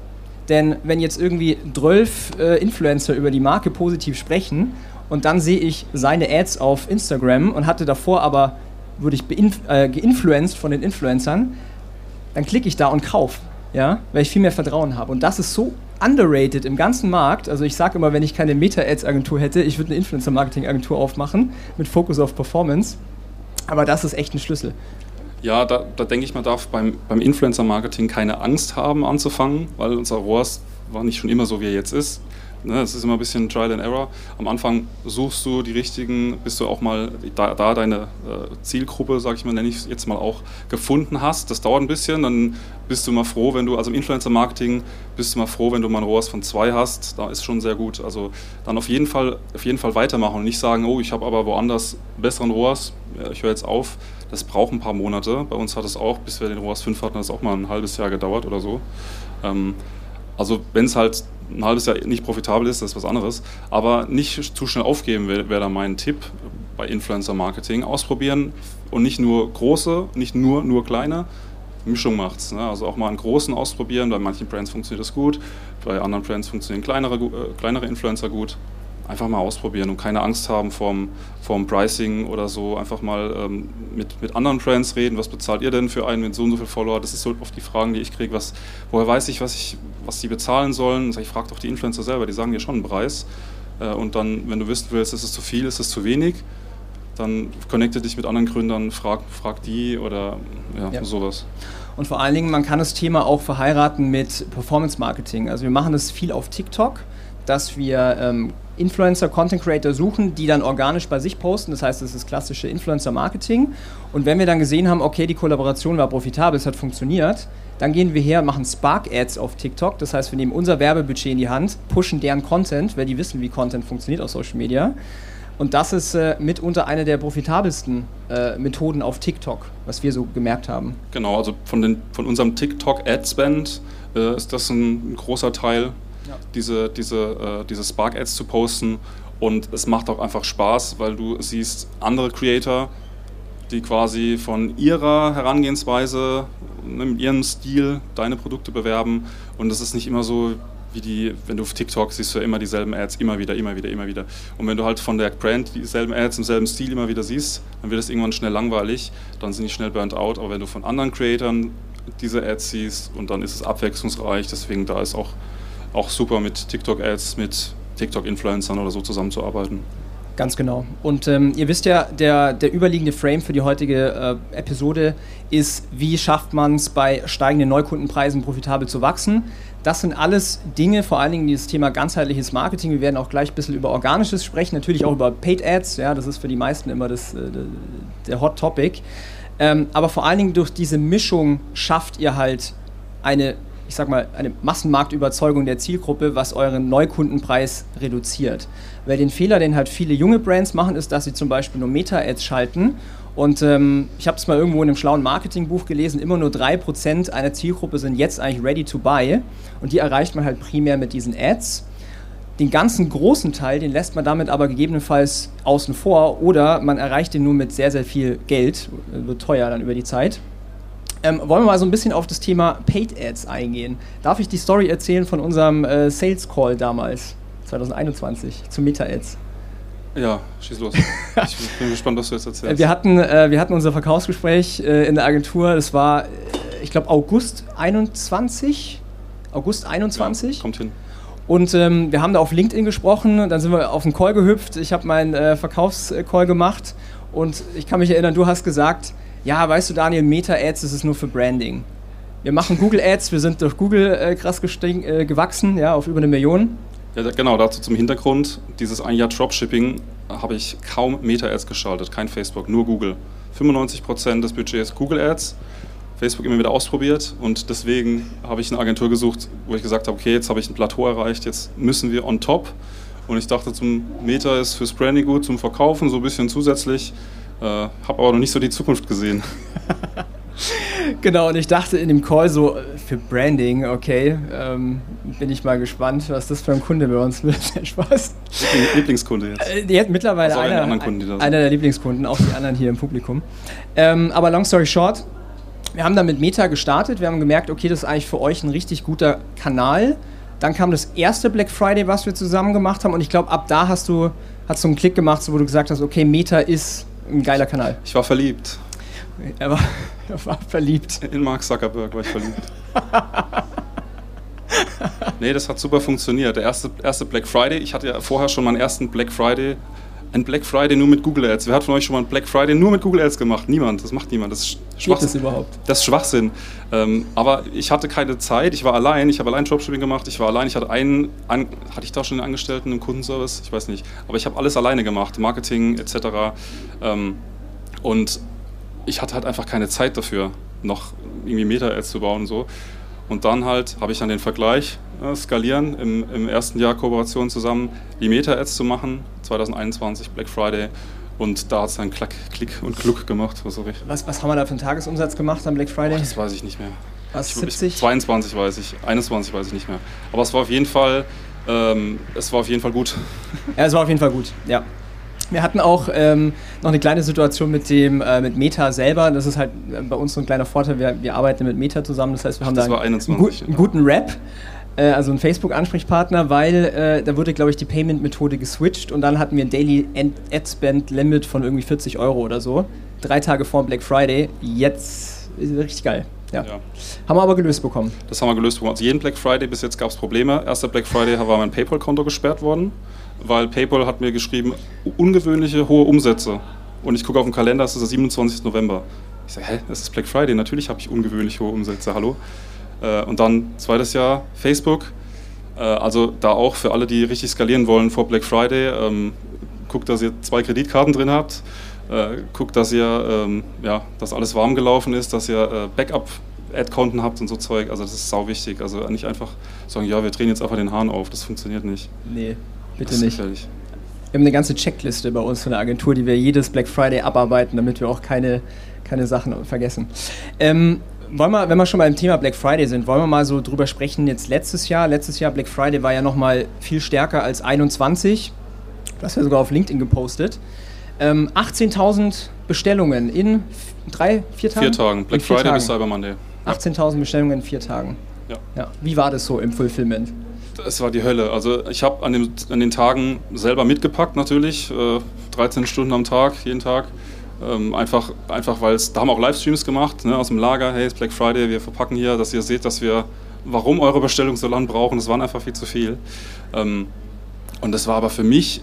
Denn wenn jetzt irgendwie 12 äh, Influencer über die Marke positiv sprechen und dann sehe ich seine Ads auf Instagram und hatte davor aber, wurde ich äh, geinfluenced von den Influencern, dann klicke ich da und kaufe, ja, weil ich viel mehr Vertrauen habe. Und das ist so underrated im ganzen Markt. Also ich sage immer, wenn ich keine Meta-Ads-Agentur hätte, ich würde eine Influencer-Marketing-Agentur aufmachen mit Fokus auf Performance. Aber das ist echt ein Schlüssel. Ja, da, da denke ich, man darf beim, beim Influencer-Marketing keine Angst haben anzufangen, weil unser ROAS war nicht schon immer so, wie er jetzt ist. Ne, es ist immer ein bisschen Trial and Error. Am Anfang suchst du die richtigen, bis du auch mal da, da deine äh, Zielgruppe, sage ich mal, nenne ich jetzt mal auch, gefunden hast. Das dauert ein bisschen, dann bist du mal froh, wenn du, also im Influencer-Marketing bist du mal froh, wenn du mal ein ROAS von zwei hast. Da ist schon sehr gut. Also dann auf jeden Fall, auf jeden Fall weitermachen und nicht sagen, oh, ich habe aber woanders besseren ROAS, ich höre jetzt auf. Das braucht ein paar Monate. Bei uns hat es auch, bis wir den ROAS 5 hatten, das auch mal ein halbes Jahr gedauert oder so. Ähm, also wenn es halt ein halbes Jahr nicht profitabel ist, das ist was anderes. Aber nicht zu schnell aufgeben wäre wär da mein Tipp bei Influencer-Marketing. Ausprobieren und nicht nur große, nicht nur, nur kleine. Mischung macht's. Ne? Also auch mal einen großen ausprobieren. Bei manchen Brands funktioniert das gut, bei anderen Brands funktionieren kleinere, äh, kleinere Influencer gut einfach mal ausprobieren und keine Angst haben vorm, vorm Pricing oder so. Einfach mal ähm, mit, mit anderen Brands reden. Was bezahlt ihr denn für einen mit so und so viel Follower? Das ist so oft die Fragen, die ich kriege. woher weiß ich, was, ich, was die bezahlen sollen? Ich frage doch die Influencer selber, die sagen dir schon einen Preis. Äh, und dann, wenn du wissen willst, ist es zu viel, ist es zu wenig, dann connecte dich mit anderen Gründern, frag, frag die oder ja, ja. sowas. Und vor allen Dingen, man kann das Thema auch verheiraten mit Performance Marketing. Also wir machen das viel auf TikTok, dass wir ähm, Influencer, Content Creator suchen, die dann organisch bei sich posten. Das heißt, das ist klassische Influencer-Marketing. Und wenn wir dann gesehen haben, okay, die Kollaboration war profitabel, es hat funktioniert, dann gehen wir her und machen Spark-Ads auf TikTok. Das heißt, wir nehmen unser Werbebudget in die Hand, pushen deren Content, weil die wissen, wie Content funktioniert auf Social Media. Und das ist äh, mitunter eine der profitabelsten äh, Methoden auf TikTok, was wir so gemerkt haben. Genau, also von, den, von unserem TikTok-Ad-Spend äh, ist das ein, ein großer Teil ja. diese, diese, äh, diese Spark-Ads zu posten. Und es macht auch einfach Spaß, weil du siehst andere Creator, die quasi von ihrer Herangehensweise, ne, mit ihrem Stil deine Produkte bewerben. Und das ist nicht immer so, wie die, wenn du auf TikTok siehst du ja immer dieselben Ads, immer wieder, immer wieder, immer wieder. Und wenn du halt von der Brand dieselben Ads im selben Stil immer wieder siehst, dann wird es irgendwann schnell langweilig, dann sind die schnell burnt out. Aber wenn du von anderen Creatoren diese Ads siehst und dann ist es abwechslungsreich, deswegen da ist auch auch super mit TikTok-Ads, mit TikTok-Influencern oder so zusammenzuarbeiten. Ganz genau. Und ähm, ihr wisst ja, der, der überliegende Frame für die heutige äh, Episode ist, wie schafft man es bei steigenden Neukundenpreisen profitabel zu wachsen. Das sind alles Dinge, vor allen Dingen dieses Thema ganzheitliches Marketing. Wir werden auch gleich ein bisschen über Organisches sprechen, natürlich auch über Paid Ads. Ja, das ist für die meisten immer das, äh, der Hot Topic. Ähm, aber vor allen Dingen durch diese Mischung schafft ihr halt eine ich sag mal, eine Massenmarktüberzeugung der Zielgruppe, was euren Neukundenpreis reduziert. Weil den Fehler, den halt viele junge Brands machen, ist, dass sie zum Beispiel nur Meta-Ads schalten Und ähm, ich habe es mal irgendwo in einem schlauen Marketingbuch gelesen, immer nur 3% einer Zielgruppe sind jetzt eigentlich ready to buy und die erreicht man halt primär mit diesen Ads. Den ganzen großen Teil, den lässt man damit aber gegebenenfalls außen vor oder man erreicht den nur mit sehr, sehr viel Geld, wird teuer dann über die Zeit. Ähm, wollen wir mal so ein bisschen auf das Thema Paid Ads eingehen. Darf ich die Story erzählen von unserem äh, Sales Call damals, 2021, zu Meta Ads? Ja, schieß los. ich bin gespannt, was du jetzt erzählst. Wir hatten, äh, wir hatten unser Verkaufsgespräch äh, in der Agentur. Das war, äh, ich glaube, August 21. August 21. Ja, kommt hin. Und ähm, wir haben da auf LinkedIn gesprochen. Dann sind wir auf den Call gehüpft. Ich habe meinen äh, Verkaufscall gemacht. Und ich kann mich erinnern, du hast gesagt, ja, weißt du, Daniel, Meta-Ads, das ist nur für Branding. Wir machen Google Ads, wir sind durch Google äh, krass äh, gewachsen, ja, auf über eine Million. Ja, genau, dazu zum Hintergrund, dieses ein Jahr Dropshipping habe ich kaum Meta-Ads geschaltet, kein Facebook, nur Google. 95% des Budgets Google Ads, Facebook immer wieder ausprobiert und deswegen habe ich eine Agentur gesucht, wo ich gesagt habe, okay, jetzt habe ich ein Plateau erreicht, jetzt müssen wir on top. Und ich dachte, zum Meta ist fürs Branding gut, zum Verkaufen so ein bisschen zusätzlich. Äh, habe aber noch nicht so die Zukunft gesehen. genau, und ich dachte in dem Call so, äh, für Branding, okay, ähm, bin ich mal gespannt, was das für ein Kunde bei uns wird. Spaß. Lieblingskunde jetzt. Äh, jetzt mittlerweile also einer, Kunden, einer der Lieblingskunden, auch die anderen hier im Publikum. Ähm, aber long story short, wir haben dann mit Meta gestartet, wir haben gemerkt, okay, das ist eigentlich für euch ein richtig guter Kanal. Dann kam das erste Black Friday, was wir zusammen gemacht haben und ich glaube, ab da hast du, hast du einen Klick gemacht, wo du gesagt hast, okay, Meta ist ein geiler Kanal. Ich war verliebt. Er war, er war verliebt. In Mark Zuckerberg war ich verliebt. nee, das hat super funktioniert. Der erste, erste Black Friday, ich hatte ja vorher schon meinen ersten Black Friday, ein Black Friday nur mit Google Ads. Wer hat von euch schon mal ein Black Friday nur mit Google Ads gemacht? Niemand, das macht niemand. Das ist Schwachsinn. Gibt es überhaupt? Das ist Schwachsinn. Ähm, aber ich hatte keine Zeit, ich war allein, ich habe allein Dropshipping gemacht, ich war allein, ich hatte einen, an, hatte ich da schon einen Angestellten im Kundenservice? Ich weiß nicht. Aber ich habe alles alleine gemacht, Marketing etc. Ähm, und ich hatte halt einfach keine Zeit dafür, noch irgendwie Meta-Ads zu bauen und so. Und dann halt habe ich dann den Vergleich, äh, skalieren, im, im, ersten Jahr Kooperation zusammen, die Meta-Ads zu machen, 2021, Black Friday. Und da hat es dann Klack, Klick und Gluck gemacht. Was, was, was haben wir da für einen Tagesumsatz gemacht am Black Friday? Oh, das weiß ich nicht mehr. Was, 70? Ich, 22 weiß ich, 21 weiß ich nicht mehr. Aber es war auf jeden Fall, ähm, es war auf jeden Fall gut. Ja, es war auf jeden Fall gut, ja. Wir hatten auch ähm, noch eine kleine Situation mit dem äh, mit Meta selber. Das ist halt äh, bei uns so ein kleiner Vorteil. Wir, wir arbeiten mit Meta zusammen. Das heißt, wir haben Ach, da einen, einen, gut, einen, guten Rap, äh, also einen Facebook-Ansprechpartner, weil äh, da wurde, glaube ich, die Payment-Methode geswitcht und dann hatten wir ein Daily Ad Spend Limit von irgendwie 40 Euro oder so. Drei Tage vor Black Friday. Jetzt ist es richtig geil. Ja. ja. Haben wir aber gelöst bekommen. Das haben wir gelöst bekommen. Also jeden Black Friday bis jetzt gab es Probleme. Erster Black Friday war mein PayPal-Konto gesperrt worden weil PayPal hat mir geschrieben, ungewöhnliche hohe Umsätze. Und ich gucke auf den Kalender, es ist der 27. November. Ich sage, hä, es ist Black Friday, natürlich habe ich ungewöhnlich hohe Umsätze, hallo. Äh, und dann zweites Jahr Facebook. Äh, also da auch für alle, die richtig skalieren wollen vor Black Friday, ähm, guckt, dass ihr zwei Kreditkarten drin habt. Äh, guckt, dass ihr, ähm, ja, dass alles warm gelaufen ist, dass ihr Backup Ad-Konten habt und so Zeug. Also das ist sau wichtig. Also nicht einfach sagen, ja, wir drehen jetzt einfach den Hahn auf. Das funktioniert nicht. Nee. Bitte nicht. Gefährlich. Wir haben eine ganze Checkliste bei uns von der Agentur, die wir jedes Black Friday abarbeiten, damit wir auch keine, keine Sachen vergessen. Ähm, wollen wir, wenn wir schon beim Thema Black Friday sind, wollen wir mal so drüber sprechen, jetzt letztes Jahr, letztes Jahr Black Friday war ja nochmal viel stärker als 21. Du hast ja sogar auf LinkedIn gepostet. Ähm, 18.000 Bestellungen in drei, vier Tagen? Vier Tagen. Black Friday Tagen. bis Cyber Monday. 18.000 Bestellungen in vier Tagen. Ja. ja. Wie war das so im Fulfillment? Es war die Hölle. Also ich habe an, an den Tagen selber mitgepackt natürlich, äh, 13 Stunden am Tag, jeden Tag. Ähm, einfach, einfach weil es, da haben wir auch Livestreams gemacht ne, aus dem Lager, hey, es ist Black Friday, wir verpacken hier, dass ihr seht, dass wir, warum eure Bestellung so lang brauchen, das waren einfach viel zu viel. Ähm, und das war aber für mich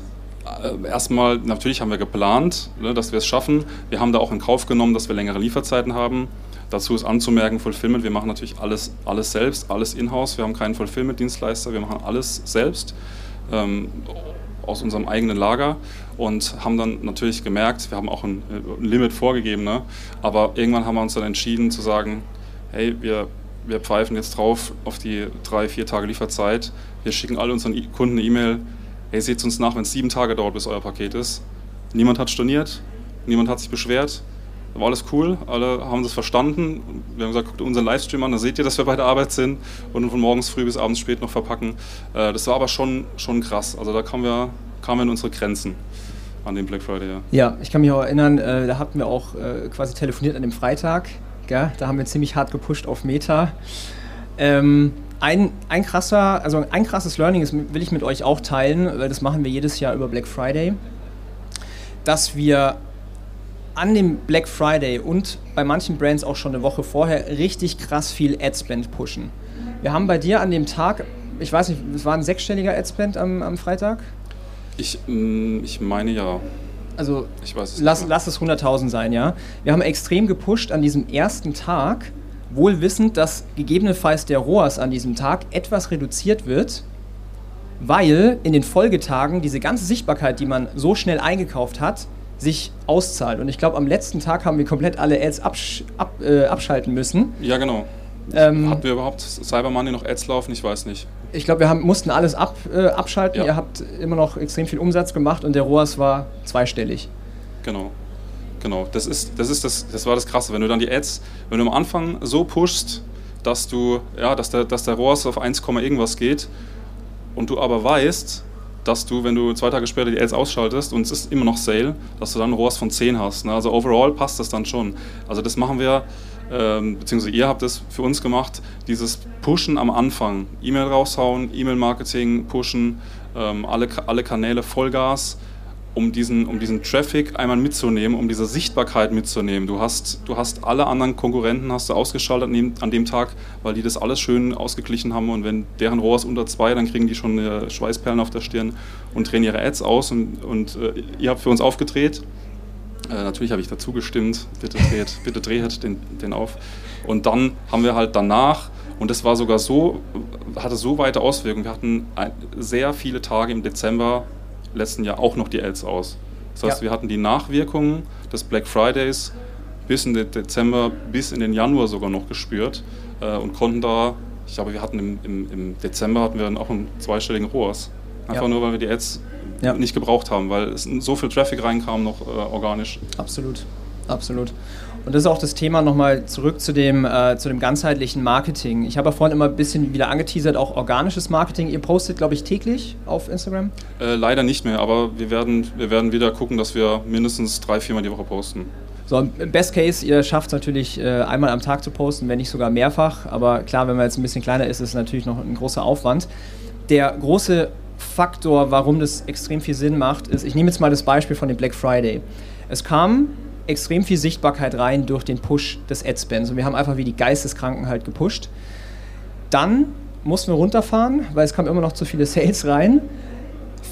äh, erstmal, natürlich haben wir geplant, ne, dass wir es schaffen. Wir haben da auch in Kauf genommen, dass wir längere Lieferzeiten haben. Dazu ist anzumerken, Fulfillment, wir machen natürlich alles, alles selbst, alles in-house. Wir haben keinen Fulfillment-Dienstleister, wir machen alles selbst ähm, aus unserem eigenen Lager und haben dann natürlich gemerkt, wir haben auch ein, ein Limit vorgegeben, ne? aber irgendwann haben wir uns dann entschieden zu sagen, hey, wir, wir pfeifen jetzt drauf auf die drei, vier Tage Lieferzeit. Wir schicken alle unseren Kunden eine E-Mail, hey, seht uns nach, wenn es sieben Tage dauert, bis euer Paket ist. Niemand hat storniert, niemand hat sich beschwert war alles cool, alle haben das verstanden. Wir haben gesagt, guckt unseren Livestream an, da seht ihr, dass wir bei der Arbeit sind und von morgens früh bis abends spät noch verpacken. Äh, das war aber schon, schon krass. Also da kamen wir, kamen wir in unsere Grenzen an dem Black Friday. Ja, ja ich kann mich auch erinnern, äh, da hatten wir auch äh, quasi telefoniert an dem Freitag. Gell? Da haben wir ziemlich hart gepusht auf Meta. Ähm, ein, ein krasser, also ein krasses Learning ist, will ich mit euch auch teilen, weil das machen wir jedes Jahr über Black Friday, dass wir an dem Black Friday und bei manchen Brands auch schon eine Woche vorher richtig krass viel Adspend pushen. Wir haben bei dir an dem Tag, ich weiß nicht, es war ein sechsstelliger Adspend am, am Freitag? Ich, mm, ich meine ja. Also ich weiß es lass, lass es 100.000 sein, ja. Wir haben extrem gepusht an diesem ersten Tag, wohl wissend, dass gegebenenfalls der ROAS an diesem Tag etwas reduziert wird, weil in den Folgetagen diese ganze Sichtbarkeit, die man so schnell eingekauft hat, sich auszahlt. Und ich glaube, am letzten Tag haben wir komplett alle Ads absch ab, äh, abschalten müssen. Ja, genau. Ähm, Hatten wir überhaupt Cyber Money noch Ads laufen? Ich weiß nicht. Ich glaube, wir haben, mussten alles ab, äh, abschalten. Ja. Ihr habt immer noch extrem viel Umsatz gemacht und der ROAS war zweistellig. Genau. Genau. Das, ist, das, ist das, das war das Krasse. Wenn du dann die Ads, wenn du am Anfang so pushst, dass du, ja, dass der, dass der ROAS auf 1, irgendwas geht und du aber weißt, dass du, wenn du zwei Tage später die Ads ausschaltest und es ist immer noch Sale, dass du dann ROAS von 10 hast. Ne? Also overall passt das dann schon. Also das machen wir, ähm, beziehungsweise ihr habt es für uns gemacht, dieses Pushen am Anfang. E-Mail raushauen, E-Mail-Marketing pushen, ähm, alle, alle Kanäle Vollgas um diesen, um diesen Traffic einmal mitzunehmen, um diese Sichtbarkeit mitzunehmen. Du hast, du hast alle anderen Konkurrenten hast du ausgeschaltet an dem Tag, weil die das alles schön ausgeglichen haben und wenn deren Rohr ist unter zwei, dann kriegen die schon äh, Schweißperlen auf der Stirn und drehen ihre Ads aus und, und äh, ihr habt für uns aufgedreht. Äh, natürlich habe ich dazu gestimmt, bitte dreht, bitte dreht den, den auf. Und dann haben wir halt danach, und das war sogar so, hatte so weite Auswirkungen, wir hatten sehr viele Tage im Dezember letzten Jahr auch noch die Ads aus. Das heißt, ja. wir hatten die Nachwirkungen des Black Fridays bis in den Dezember, bis in den Januar sogar noch gespürt äh, und konnten da, ich glaube, wir hatten im, im, im, Dezember hatten wir dann auch einen zweistelligen ROAS. Einfach ja. nur, weil wir die Ads ja. nicht gebraucht haben, weil es so viel Traffic reinkam noch äh, organisch. Absolut, absolut. Und das ist auch das Thema nochmal zurück zu dem, äh, zu dem ganzheitlichen Marketing. Ich habe ja vorhin immer ein bisschen wieder angeteasert, auch organisches Marketing. Ihr postet, glaube ich, täglich auf Instagram? Äh, leider nicht mehr, aber wir werden, wir werden wieder gucken, dass wir mindestens drei, viermal die Woche posten. So, im Best Case, ihr schafft es natürlich äh, einmal am Tag zu posten, wenn nicht sogar mehrfach. Aber klar, wenn man jetzt ein bisschen kleiner ist, ist es natürlich noch ein großer Aufwand. Der große Faktor, warum das extrem viel Sinn macht, ist, ich nehme jetzt mal das Beispiel von dem Black Friday. Es kam extrem viel Sichtbarkeit rein durch den Push des Adspends. Und wir haben einfach wie die Geisteskranken halt gepusht. Dann mussten wir runterfahren, weil es kamen immer noch zu viele Sales rein.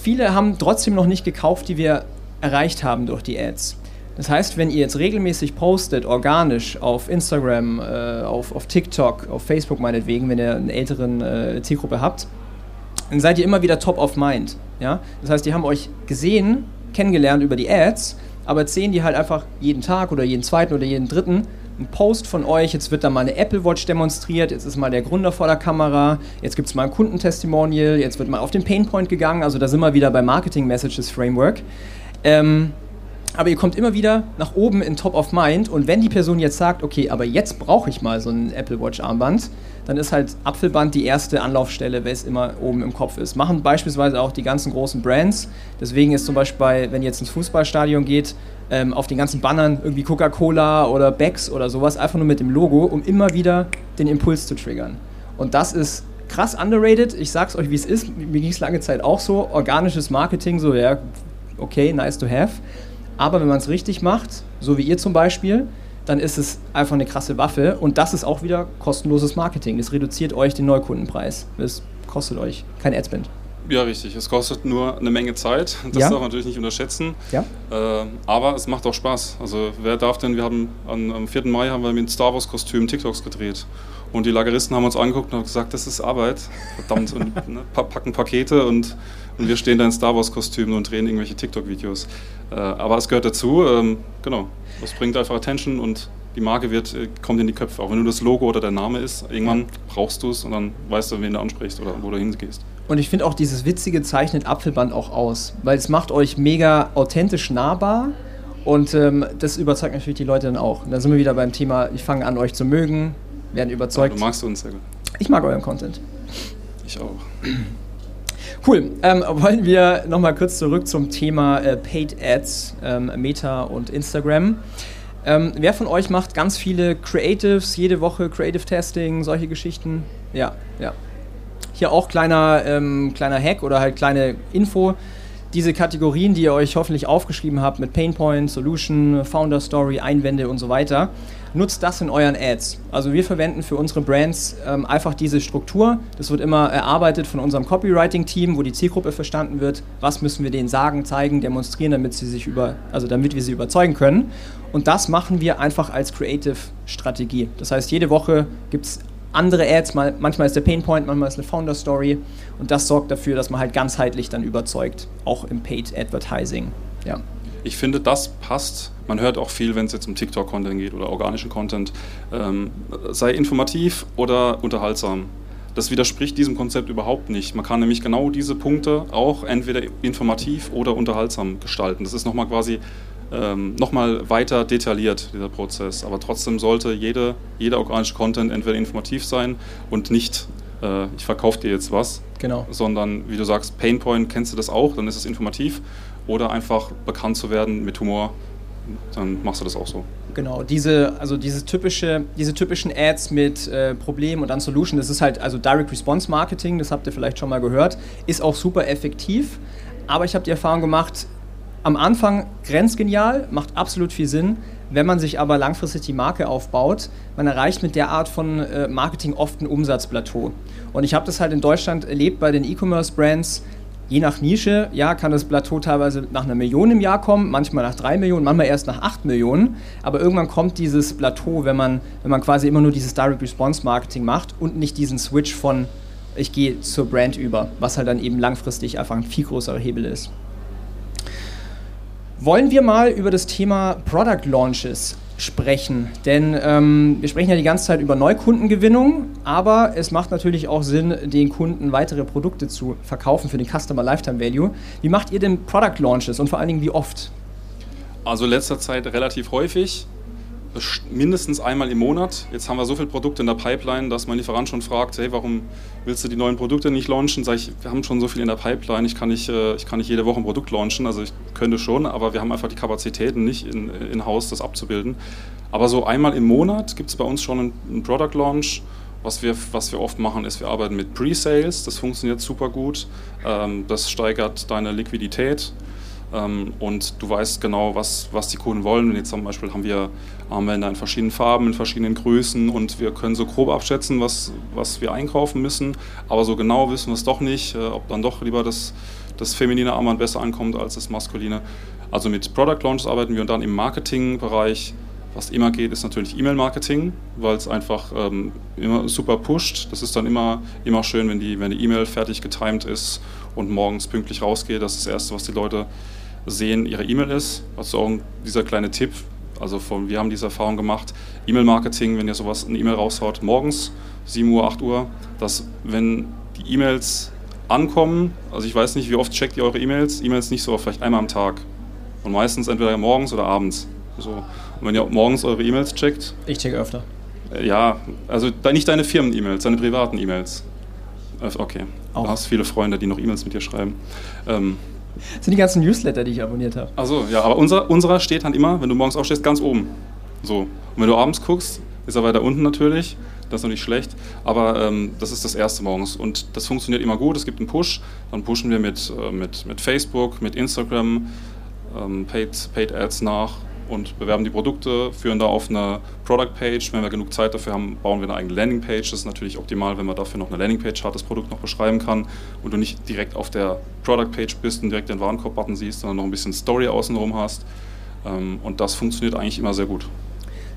Viele haben trotzdem noch nicht gekauft, die wir erreicht haben durch die Ads. Das heißt, wenn ihr jetzt regelmäßig postet, organisch auf Instagram, äh, auf, auf TikTok, auf Facebook meinetwegen, wenn ihr eine älteren äh, Zielgruppe habt, dann seid ihr immer wieder top of mind. Ja? Das heißt, die haben euch gesehen, kennengelernt über die Ads aber sehen die halt einfach jeden Tag oder jeden zweiten oder jeden dritten einen Post von euch, jetzt wird da mal eine Apple Watch demonstriert, jetzt ist mal der Gründer vor der Kamera, jetzt gibt es mal ein Kundentestimonial, jetzt wird mal auf den Painpoint gegangen, also da sind wir wieder bei Marketing Messages Framework. Ähm, aber ihr kommt immer wieder nach oben in Top of Mind und wenn die Person jetzt sagt, okay, aber jetzt brauche ich mal so ein Apple Watch Armband, dann ist halt Apfelband die erste Anlaufstelle, weil es immer oben im Kopf ist. Machen beispielsweise auch die ganzen großen Brands. Deswegen ist zum Beispiel, bei, wenn ihr jetzt ins Fußballstadion geht, ähm, auf den ganzen Bannern irgendwie Coca-Cola oder Becks oder sowas, einfach nur mit dem Logo, um immer wieder den Impuls zu triggern. Und das ist krass underrated. Ich sag's euch, wie es ist. Mir ging es lange Zeit auch so. Organisches Marketing, so ja, okay, nice to have. Aber wenn man es richtig macht, so wie ihr zum Beispiel, dann ist es einfach eine krasse Waffe. Und das ist auch wieder kostenloses Marketing. Das reduziert euch den Neukundenpreis. Das kostet euch kein Adspend. Ja, richtig. Es kostet nur eine Menge Zeit. Das ja. darf man natürlich nicht unterschätzen. Ja. Äh, aber es macht auch Spaß. Also wer darf denn, wir haben am, am 4. Mai haben wir mit Star Wars Kostüm TikToks gedreht. Und die Lageristen haben uns angeguckt und haben gesagt, das ist Arbeit. Verdammt, und ne, packen Pakete und, und wir stehen da in Star Wars Kostümen und drehen irgendwelche TikTok-Videos. Äh, aber es gehört dazu, ähm, genau. Das bringt einfach Attention und die Marke wird, äh, kommt in die Köpfe. Auch wenn nur das Logo oder der Name ist, irgendwann brauchst du es und dann weißt du, wen du ansprichst oder wo du hingehst. Und ich finde auch dieses Witzige zeichnet Apfelband auch aus, weil es macht euch mega authentisch nahbar Und ähm, das überzeugt natürlich die Leute dann auch. Und da sind wir wieder beim Thema, ich fange an, euch zu mögen, werden überzeugt. Du magst uns sehr gut. Ich mag euren Content. Ich auch. Cool. Ähm, wollen wir nochmal kurz zurück zum Thema äh, Paid Ads, ähm, Meta und Instagram. Ähm, wer von euch macht ganz viele Creatives, jede Woche Creative Testing, solche Geschichten? Ja, ja. Hier auch kleiner, ähm, kleiner Hack oder halt kleine Info. Diese Kategorien, die ihr euch hoffentlich aufgeschrieben habt mit Painpoint, Solution, Founder Story, Einwände und so weiter, nutzt das in euren Ads. Also wir verwenden für unsere Brands ähm, einfach diese Struktur. Das wird immer erarbeitet von unserem Copywriting-Team, wo die Zielgruppe verstanden wird. Was müssen wir denen sagen, zeigen, demonstrieren, damit sie sich über, also damit wir sie überzeugen können. Und das machen wir einfach als Creative-Strategie. Das heißt, jede Woche gibt es andere Ads, mal, manchmal ist der Painpoint, manchmal ist eine Founder Story und das sorgt dafür, dass man halt ganzheitlich dann überzeugt, auch im Paid Advertising. Ja. Ich finde, das passt. Man hört auch viel, wenn es jetzt um TikTok-Content geht oder organischen Content. Ähm, sei informativ oder unterhaltsam. Das widerspricht diesem Konzept überhaupt nicht. Man kann nämlich genau diese Punkte auch entweder informativ oder unterhaltsam gestalten. Das ist nochmal quasi ähm, nochmal weiter detailliert, dieser Prozess. Aber trotzdem sollte jede, jeder organische Content entweder informativ sein und nicht, äh, ich verkaufe dir jetzt was, genau. sondern wie du sagst, Painpoint, kennst du das auch, dann ist es informativ oder einfach bekannt zu werden mit Humor, dann machst du das auch so. Genau, diese, also diese, typische, diese typischen Ads mit äh, Problem und dann Solution, das ist halt also Direct Response Marketing, das habt ihr vielleicht schon mal gehört, ist auch super effektiv. Aber ich habe die Erfahrung gemacht, am Anfang grenzgenial, macht absolut viel Sinn. Wenn man sich aber langfristig die Marke aufbaut, man erreicht mit der Art von äh, Marketing oft ein Umsatzplateau. Und ich habe das halt in Deutschland erlebt bei den E-Commerce-Brands, Je nach Nische, ja, kann das Plateau teilweise nach einer Million im Jahr kommen, manchmal nach drei Millionen, manchmal erst nach acht Millionen. Aber irgendwann kommt dieses Plateau, wenn man, wenn man quasi immer nur dieses Direct Response Marketing macht und nicht diesen Switch von ich gehe zur Brand über, was halt dann eben langfristig einfach ein viel größerer Hebel ist. Wollen wir mal über das Thema Product Launches sprechen. Denn ähm, wir sprechen ja die ganze Zeit über Neukundengewinnung, aber es macht natürlich auch Sinn, den Kunden weitere Produkte zu verkaufen für den Customer Lifetime Value. Wie macht ihr denn Product Launches und vor allen Dingen wie oft? Also letzter Zeit relativ häufig mindestens einmal im Monat. Jetzt haben wir so viele Produkte in der Pipeline, dass mein Lieferant schon fragt, hey, warum willst du die neuen Produkte nicht launchen? Sag ich, wir haben schon so viel in der Pipeline, ich kann nicht, äh, ich kann nicht jede Woche ein Produkt launchen, also ich könnte schon, aber wir haben einfach die Kapazitäten nicht in, in das abzubilden. Aber so einmal im Monat gibt es bei uns schon einen, einen Product Launch. Was wir, was wir oft machen, ist, wir arbeiten mit Pre-Sales, das funktioniert super gut. Ähm, das steigert deine Liquidität ähm, und du weißt genau, was, was die Kunden wollen. Und jetzt zum Beispiel haben wir Armbänder in verschiedenen Farben, in verschiedenen Größen und wir können so grob abschätzen, was, was wir einkaufen müssen. Aber so genau wissen wir es doch nicht, äh, ob dann doch lieber das, das feminine Armband besser ankommt als das maskuline. Also mit Product Launches arbeiten wir und dann im Marketingbereich. Was immer geht, ist natürlich E-Mail-Marketing, weil es einfach ähm, immer super pusht. Das ist dann immer, immer schön, wenn die wenn E-Mail fertig getimed ist und morgens pünktlich rausgeht. Das ist das Erste, was die Leute sehen, ihre E-Mail ist. Also auch dieser kleine Tipp. Also von, wir haben diese Erfahrung gemacht, E-Mail-Marketing, wenn ihr sowas, eine E-Mail raushaut, morgens, 7 Uhr, 8 Uhr, dass wenn die E-Mails ankommen, also ich weiß nicht, wie oft checkt ihr eure E-Mails, E-Mails nicht so, vielleicht einmal am Tag. Und meistens entweder morgens oder abends. So. Und wenn ihr morgens eure E-Mails checkt. Ich checke öfter. Äh, ja, also nicht deine Firmen-E-Mails, deine privaten E-Mails. Okay. Auch. Du hast viele Freunde, die noch E-Mails mit dir schreiben. Ähm, das sind die ganzen Newsletter, die ich abonniert habe. Achso, ja, aber unser, unserer steht dann immer, wenn du morgens aufstehst, ganz oben. So. Und wenn du abends guckst, ist er weiter unten natürlich. Das ist noch nicht schlecht, aber ähm, das ist das erste morgens und das funktioniert immer gut. Es gibt einen Push, dann pushen wir mit, äh, mit, mit Facebook, mit Instagram, ähm, Paid, Paid Ads nach und bewerben die Produkte, führen da auf eine Product Page. Wenn wir genug Zeit dafür haben, bauen wir eine eigene Landing Page. Das ist natürlich optimal, wenn man dafür noch eine Landing Page hat, das Produkt noch beschreiben kann und du nicht direkt auf der Product Page bist und direkt den Warenkorb-Button siehst, sondern noch ein bisschen Story außenrum hast. Ähm, und das funktioniert eigentlich immer sehr gut.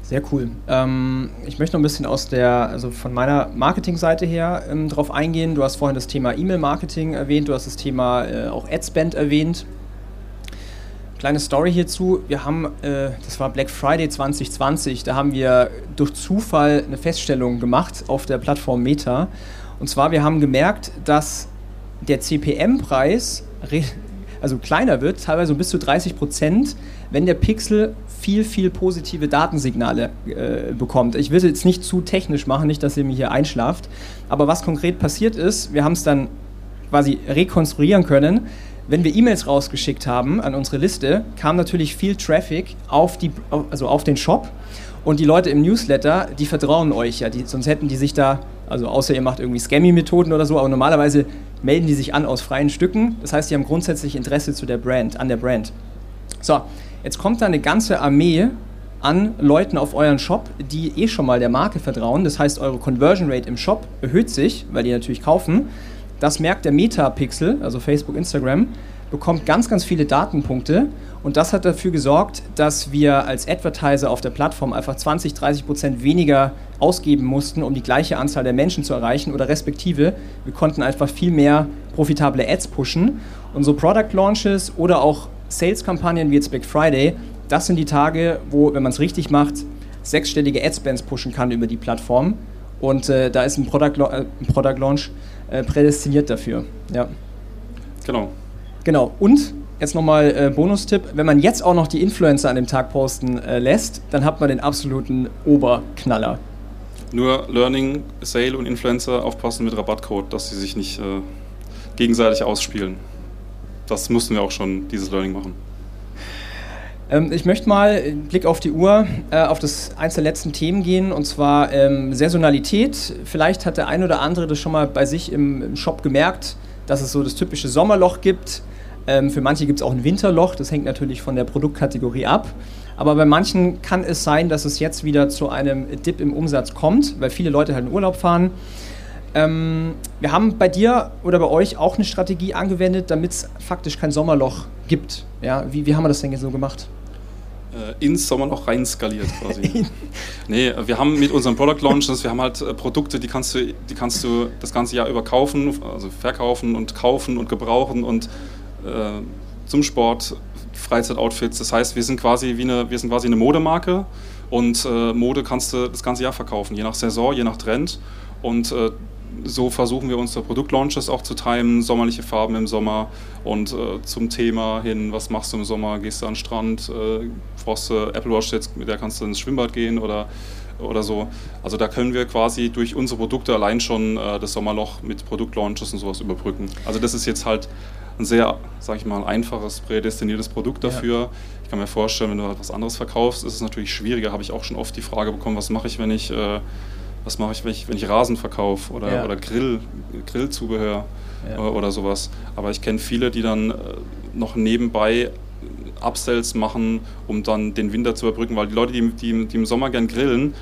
Sehr cool. Ähm, ich möchte noch ein bisschen aus der, also von meiner Marketingseite her ähm, drauf eingehen. Du hast vorhin das Thema E-Mail-Marketing erwähnt, du hast das Thema äh, auch Adspend erwähnt. Kleine Story hierzu. Wir haben, äh, das war Black Friday 2020, da haben wir durch Zufall eine Feststellung gemacht auf der Plattform Meta. Und zwar, wir haben gemerkt, dass der CPM-Preis also kleiner wird, teilweise bis zu 30 Prozent, wenn der Pixel viel, viel positive Datensignale äh, bekommt. Ich will es jetzt nicht zu technisch machen, nicht, dass ihr mir hier einschlaft, aber was konkret passiert ist, wir haben es dann quasi rekonstruieren können. Wenn wir E-Mails rausgeschickt haben an unsere Liste, kam natürlich viel Traffic auf, die, also auf den Shop und die Leute im Newsletter, die vertrauen euch ja, die, sonst hätten die sich da, also außer ihr macht irgendwie Scammy-Methoden oder so, aber normalerweise melden die sich an aus freien Stücken. Das heißt, die haben grundsätzlich Interesse zu der Brand, an der Brand. So, jetzt kommt da eine ganze Armee an Leuten auf euren Shop, die eh schon mal der Marke vertrauen. Das heißt, eure Conversion Rate im Shop erhöht sich, weil die natürlich kaufen. Das merkt der Meta-Pixel, also Facebook, Instagram, bekommt ganz, ganz viele Datenpunkte und das hat dafür gesorgt, dass wir als Advertiser auf der Plattform einfach 20, 30 Prozent weniger ausgeben mussten, um die gleiche Anzahl der Menschen zu erreichen oder respektive, wir konnten einfach viel mehr profitable Ads pushen. Und so Product Launches oder auch Sales-Kampagnen wie jetzt Black Friday, das sind die Tage, wo, wenn man es richtig macht, sechsstellige Ad-Spends pushen kann über die Plattform. Und äh, da ist ein Product, äh, ein Product Launch äh, prädestiniert dafür. Ja. Genau. Genau. Und jetzt nochmal äh, Bonustipp: Wenn man jetzt auch noch die Influencer an dem Tag posten äh, lässt, dann hat man den absoluten Oberknaller. Nur Learning, Sale und Influencer aufpassen mit Rabattcode, dass sie sich nicht äh, gegenseitig ausspielen. Das mussten wir auch schon, dieses Learning machen. Ähm, ich möchte mal Blick auf die Uhr äh, auf das eins der letzten Themen gehen und zwar ähm, Saisonalität. Vielleicht hat der ein oder andere das schon mal bei sich im, im Shop gemerkt, dass es so das typische Sommerloch gibt ähm, für manche gibt es auch ein Winterloch, das hängt natürlich von der Produktkategorie ab. Aber bei manchen kann es sein, dass es jetzt wieder zu einem Dip im Umsatz kommt, weil viele Leute halt in Urlaub fahren. Ähm, wir haben bei dir oder bei euch auch eine Strategie angewendet, damit es faktisch kein Sommerloch gibt. Ja, wie, wie haben wir das denn jetzt so gemacht? Äh, ins Sommerloch rein skaliert quasi. nee, wir haben mit unseren Product Launches, wir haben halt äh, Produkte, die kannst du, die kannst du das ganze Jahr über kaufen, also verkaufen und kaufen und gebrauchen und äh, zum Sport, Freizeitoutfits. Das heißt, wir sind quasi wie eine, wir sind quasi eine Modemarke und äh, Mode kannst du das ganze Jahr verkaufen, je nach Saison, je nach Trend. Und äh, so versuchen wir unsere Produktlaunches auch zu timen, sommerliche Farben im Sommer und äh, zum Thema hin, was machst du im Sommer, gehst du an den Strand, äh, brauchst du Apple Watch jetzt, mit der kannst du ins Schwimmbad gehen oder, oder so. Also da können wir quasi durch unsere Produkte allein schon äh, das Sommerloch mit Produktlaunches und sowas überbrücken. Also das ist jetzt halt ein sehr, sag ich mal, einfaches, prädestiniertes Produkt dafür. Ja. Ich kann mir vorstellen, wenn du halt was anderes verkaufst, ist es natürlich schwieriger. Habe ich auch schon oft die Frage bekommen, was mache ich, wenn ich, äh, was mache ich, wenn ich, wenn ich Rasen verkaufe oder, ja. oder Grill, Grillzubehör ja. oder, oder, sowas. Aber ich kenne viele, die dann äh, noch nebenbei Upsells machen, um dann den Winter zu überbrücken, weil die Leute, die, die, die im Sommer gern grillen,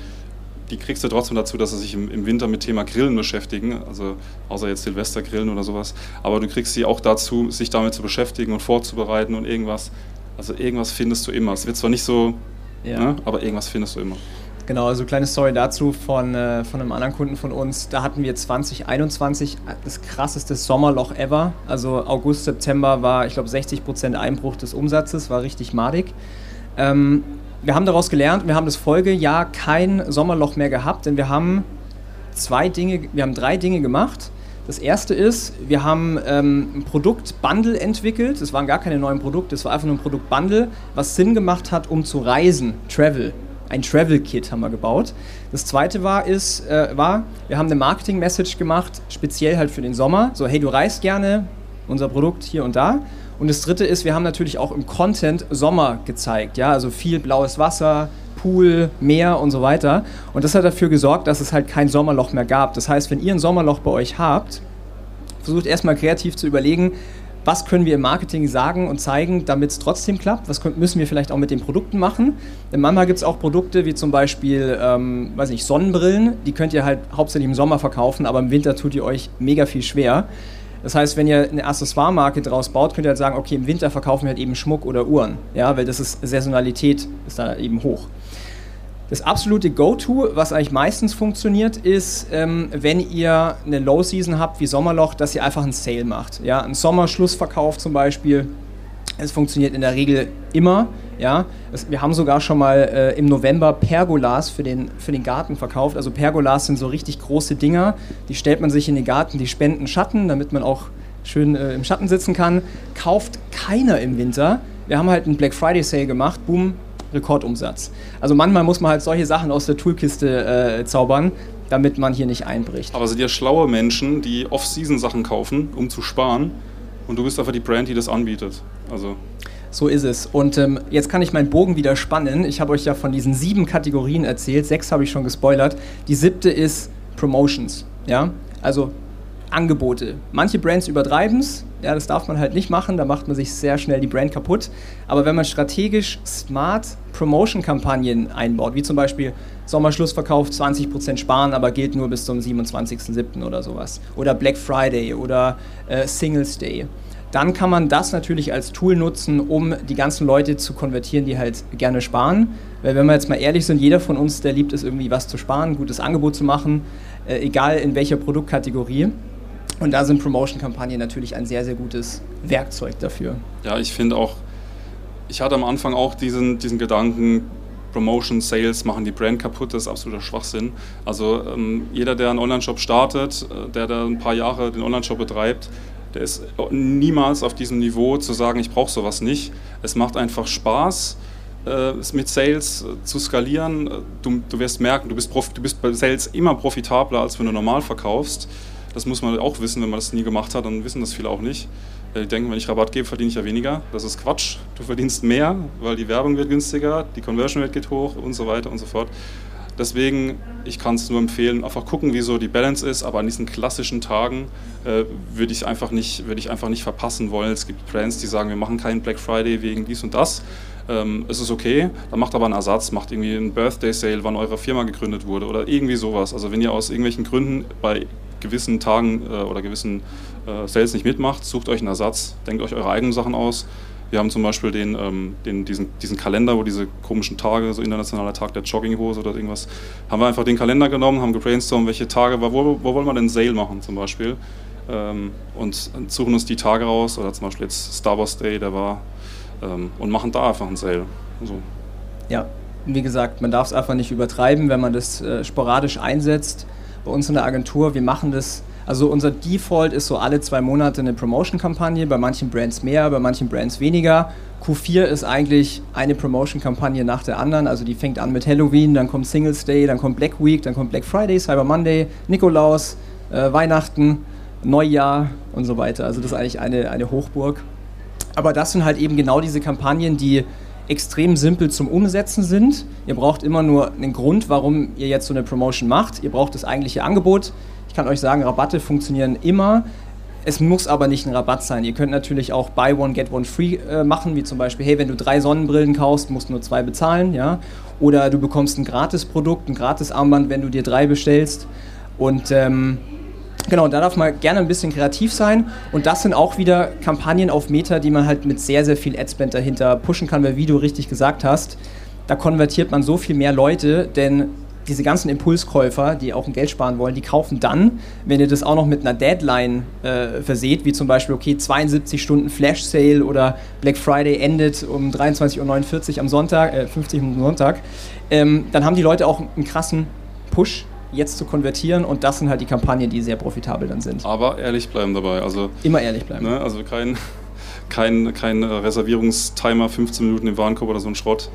die kriegst du trotzdem dazu, dass sie sich im, im, Winter mit Thema Grillen beschäftigen, also außer jetzt Silvestergrillen oder sowas. Aber du kriegst sie auch dazu, sich damit zu beschäftigen und vorzubereiten und irgendwas. Also irgendwas findest du immer. Es wird zwar nicht so, ja. ne, aber irgendwas findest du immer. Genau, also kleine Story dazu von, äh, von einem anderen Kunden von uns. Da hatten wir 2021 das krasseste Sommerloch ever. Also August, September war, ich glaube, 60% Einbruch des Umsatzes, war richtig madig. Ähm, wir haben daraus gelernt, wir haben das Folgejahr kein Sommerloch mehr gehabt, denn wir haben zwei Dinge, wir haben drei Dinge gemacht. Das erste ist, wir haben ähm, ein Produktbundle entwickelt. Es waren gar keine neuen Produkte, es war einfach nur ein Produktbundle, was Sinn gemacht hat, um zu reisen, Travel. Ein Travel-Kit haben wir gebaut. Das zweite war, ist, äh, war, wir haben eine Marketing-Message gemacht, speziell halt für den Sommer. So, hey, du reist gerne, unser Produkt hier und da. Und das dritte ist, wir haben natürlich auch im Content Sommer gezeigt, ja, also viel blaues Wasser, Pool, Meer und so weiter. Und das hat dafür gesorgt, dass es halt kein Sommerloch mehr gab. Das heißt, wenn ihr ein Sommerloch bei euch habt, versucht erstmal kreativ zu überlegen, was können wir im Marketing sagen und zeigen, damit es trotzdem klappt? Was müssen wir vielleicht auch mit den Produkten machen? Denn manchmal gibt es auch Produkte wie zum Beispiel, ähm, weiß nicht, Sonnenbrillen, die könnt ihr halt hauptsächlich im Sommer verkaufen, aber im Winter tut ihr euch mega viel schwer. Das heißt, wenn ihr eine Accessoire-Marke draus baut, könnt ihr halt sagen, okay, im Winter verkaufen wir halt eben Schmuck oder Uhren, ja, weil das ist Saisonalität ist da eben hoch. Das absolute Go-To, was eigentlich meistens funktioniert, ist, ähm, wenn ihr eine Low-Season habt wie Sommerloch, dass ihr einfach einen Sale macht. Ja, ein Sommerschlussverkauf zum Beispiel. Es funktioniert in der Regel immer. Ja, es, wir haben sogar schon mal äh, im November Pergolas für den, für den Garten verkauft. Also Pergolas sind so richtig große Dinger, die stellt man sich in den Garten, die spenden Schatten, damit man auch schön äh, im Schatten sitzen kann. Kauft keiner im Winter. Wir haben halt einen Black Friday Sale gemacht, boom, Rekordumsatz. Also manchmal muss man halt solche Sachen aus der Toolkiste äh, zaubern, damit man hier nicht einbricht. Aber sind ja schlaue Menschen, die Off-Season-Sachen kaufen, um zu sparen. Und du bist einfach die Brand, die das anbietet. Also so ist es. Und ähm, jetzt kann ich meinen Bogen wieder spannen. Ich habe euch ja von diesen sieben Kategorien erzählt. Sechs habe ich schon gespoilert. Die siebte ist Promotions. Ja? Also Angebote. Manche Brands übertreiben es, ja, das darf man halt nicht machen, da macht man sich sehr schnell die Brand kaputt. Aber wenn man strategisch smart Promotion-Kampagnen einbaut, wie zum Beispiel Sommerschlussverkauf 20% sparen, aber gilt nur bis zum 27.07. oder sowas, oder Black Friday oder äh, Singles Day, dann kann man das natürlich als Tool nutzen, um die ganzen Leute zu konvertieren, die halt gerne sparen. Weil wenn wir jetzt mal ehrlich sind, jeder von uns, der liebt es irgendwie was zu sparen, ein gutes Angebot zu machen, äh, egal in welcher Produktkategorie. Und da sind Promotion-Kampagnen natürlich ein sehr, sehr gutes Werkzeug dafür. Ja, ich finde auch, ich hatte am Anfang auch diesen, diesen Gedanken, Promotion, Sales machen die Brand kaputt, das ist absoluter Schwachsinn. Also ähm, jeder, der einen Online-Shop startet, äh, der da ein paar Jahre den Online-Shop betreibt, der ist niemals auf diesem Niveau zu sagen, ich brauche sowas nicht. Es macht einfach Spaß, äh, mit Sales äh, zu skalieren. Du, du wirst merken, du bist, du bist bei Sales immer profitabler, als wenn du normal verkaufst. Das muss man auch wissen, wenn man das nie gemacht hat, dann wissen das viele auch nicht. Die äh, denken, wenn ich Rabatt gebe, verdiene ich ja weniger. Das ist Quatsch. Du verdienst mehr, weil die Werbung wird günstiger, die Conversion Rate geht hoch und so weiter und so fort. Deswegen, ich kann es nur empfehlen, einfach gucken, wie so die Balance ist, aber an diesen klassischen Tagen äh, würde ich, einfach nicht, würd einfach nicht verpassen wollen. Es gibt Brands, die sagen, wir machen keinen Black Friday wegen dies und das. Ähm, es ist okay, dann macht aber einen Ersatz, macht irgendwie einen Birthday Sale, wann eure Firma gegründet wurde oder irgendwie sowas. Also wenn ihr aus irgendwelchen Gründen bei gewissen Tagen äh, oder gewissen äh, Sales nicht mitmacht, sucht euch einen Ersatz, denkt euch eure eigenen Sachen aus. Wir haben zum Beispiel den, ähm, den, diesen, diesen Kalender, wo diese komischen Tage, so internationaler Tag der Jogginghose oder irgendwas, haben wir einfach den Kalender genommen, haben gebrainstormt, welche Tage, wo, wo wollen wir denn Sale machen zum Beispiel. Ähm, und suchen uns die Tage raus, oder zum Beispiel jetzt Star Wars Day, der war, ähm, und machen da einfach einen Sale. So. Ja, wie gesagt, man darf es einfach nicht übertreiben, wenn man das äh, sporadisch einsetzt bei uns in der Agentur, wir machen das, also unser Default ist so alle zwei Monate eine Promotion-Kampagne, bei manchen Brands mehr, bei manchen Brands weniger. Q4 ist eigentlich eine Promotion-Kampagne nach der anderen, also die fängt an mit Halloween, dann kommt Singles Day, dann kommt Black Week, dann kommt Black Friday, Cyber Monday, Nikolaus, äh, Weihnachten, Neujahr und so weiter. Also das ist eigentlich eine, eine Hochburg. Aber das sind halt eben genau diese Kampagnen, die extrem simpel zum Umsetzen sind. Ihr braucht immer nur einen Grund, warum ihr jetzt so eine Promotion macht. Ihr braucht das eigentliche Angebot. Ich kann euch sagen, Rabatte funktionieren immer. Es muss aber nicht ein Rabatt sein. Ihr könnt natürlich auch Buy One, Get One Free äh, machen, wie zum Beispiel, hey, wenn du drei Sonnenbrillen kaufst, musst du nur zwei bezahlen. Ja? Oder du bekommst ein Gratis-Produkt, ein Gratis-Armband, wenn du dir drei bestellst. Und ähm, Genau, da darf man gerne ein bisschen kreativ sein. Und das sind auch wieder Kampagnen auf Meta, die man halt mit sehr, sehr viel Adspend dahinter pushen kann, weil wie du richtig gesagt hast, da konvertiert man so viel mehr Leute, denn diese ganzen Impulskäufer, die auch ein Geld sparen wollen, die kaufen dann, wenn ihr das auch noch mit einer Deadline äh, verseht, wie zum Beispiel, okay, 72 Stunden Flash Sale oder Black Friday endet um 23.49 Uhr am Sonntag, äh, 50 Uhr am Sonntag, ähm, dann haben die Leute auch einen krassen Push jetzt zu konvertieren und das sind halt die Kampagnen, die sehr profitabel dann sind. Aber ehrlich bleiben dabei. Also, Immer ehrlich bleiben. Ne, also kein, kein, kein Reservierungstimer, 15 Minuten im Warenkorb oder so ein Schrott.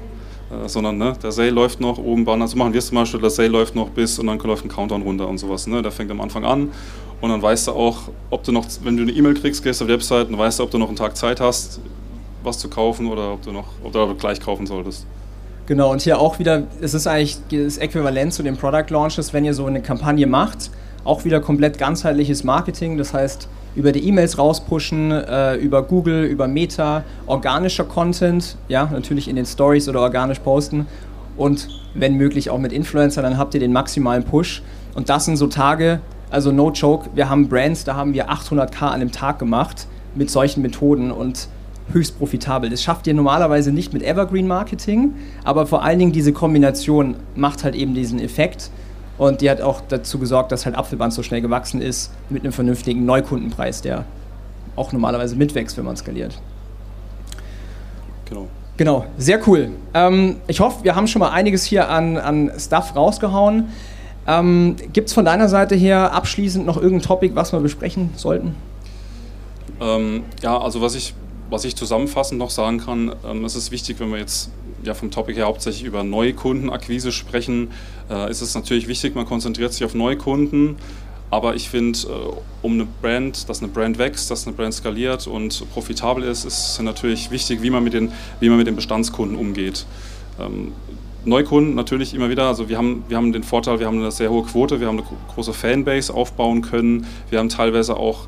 Äh, sondern ne, der Sale läuft noch oben Banner, so machen wir es zum Beispiel, der Sale läuft noch bis und dann läuft ein Countdown runter und sowas. Ne? Der fängt am Anfang an und dann weißt du auch, ob du noch, wenn du eine E-Mail kriegst, gehst auf die Website und weißt du, ob du noch einen Tag Zeit hast, was zu kaufen oder ob du noch, ob du gleich kaufen solltest. Genau, und hier auch wieder, es ist eigentlich das Äquivalent zu den Product Launches, wenn ihr so eine Kampagne macht, auch wieder komplett ganzheitliches Marketing, das heißt über die E-Mails rauspushen, äh, über Google, über Meta, organischer Content, ja, natürlich in den Stories oder organisch posten und wenn möglich auch mit Influencer, dann habt ihr den maximalen Push. Und das sind so Tage, also no joke, wir haben Brands, da haben wir 800k an einem Tag gemacht mit solchen Methoden und höchst profitabel. Das schafft ihr normalerweise nicht mit Evergreen Marketing, aber vor allen Dingen diese Kombination macht halt eben diesen Effekt. Und die hat auch dazu gesorgt, dass halt Apfelband so schnell gewachsen ist mit einem vernünftigen Neukundenpreis, der auch normalerweise mitwächst, wenn man skaliert. Genau. Genau, sehr cool. Ähm, ich hoffe, wir haben schon mal einiges hier an, an Stuff rausgehauen. Ähm, Gibt es von deiner Seite her abschließend noch irgendein Topic, was wir besprechen sollten? Ähm, ja, also was ich, was ich zusammenfassend noch sagen kann, ähm, es ist wichtig, wenn wir jetzt ja vom Topic her hauptsächlich über Neukundenakquise sprechen, äh, ist es natürlich wichtig, man konzentriert sich auf Neukunden. Aber ich finde, äh, um eine Brand, dass eine Brand wächst, dass eine Brand skaliert und profitabel ist, ist natürlich wichtig, wie man mit den, wie man mit den Bestandskunden umgeht. Ähm, Neukunden natürlich immer wieder, also wir haben, wir haben den Vorteil, wir haben eine sehr hohe Quote, wir haben eine große Fanbase aufbauen können, wir haben teilweise auch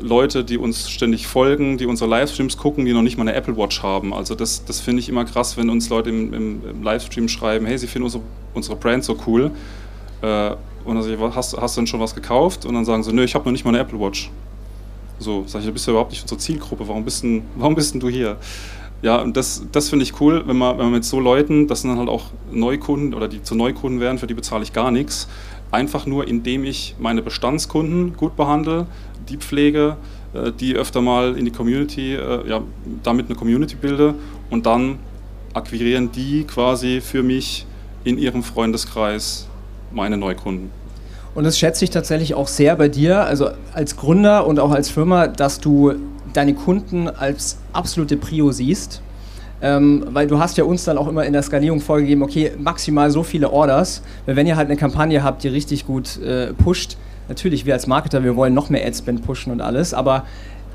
Leute, die uns ständig folgen, die unsere Livestreams gucken, die noch nicht mal eine Apple Watch haben. Also das, das finde ich immer krass, wenn uns Leute im, im, im, Livestream schreiben, hey, sie finden unsere, unsere Brand so cool. Äh, und dann sage ich, hast, hast du denn schon was gekauft? Und dann sagen sie, nö, ich habe noch nicht mal eine Apple Watch. So, sage ich, du bist ja überhaupt nicht unsere Zielgruppe, warum bist denn, warum bist denn du hier? Ja, und das, das finde ich cool, wenn man, wenn man mit so Leuten, das sind dann halt auch Neukunden oder die zu Neukunden werden, für die bezahle ich gar nichts. Einfach nur, indem ich meine Bestandskunden gut behandle, die pflege, äh, die öfter mal in die Community, äh, ja, damit eine Community bilde und dann akquirieren die quasi für mich in ihrem Freundeskreis meine Neukunden. Und das schätze ich tatsächlich auch sehr bei dir, also als Gründer und auch als Firma, dass du deine Kunden als absolute Prio siehst. Ähm, weil du hast ja uns dann auch immer in der Skalierung vorgegeben, okay, maximal so viele Orders. Weil wenn ihr halt eine Kampagne habt, die richtig gut äh, pusht, natürlich, wir als Marketer, wir wollen noch mehr Adspend pushen und alles, aber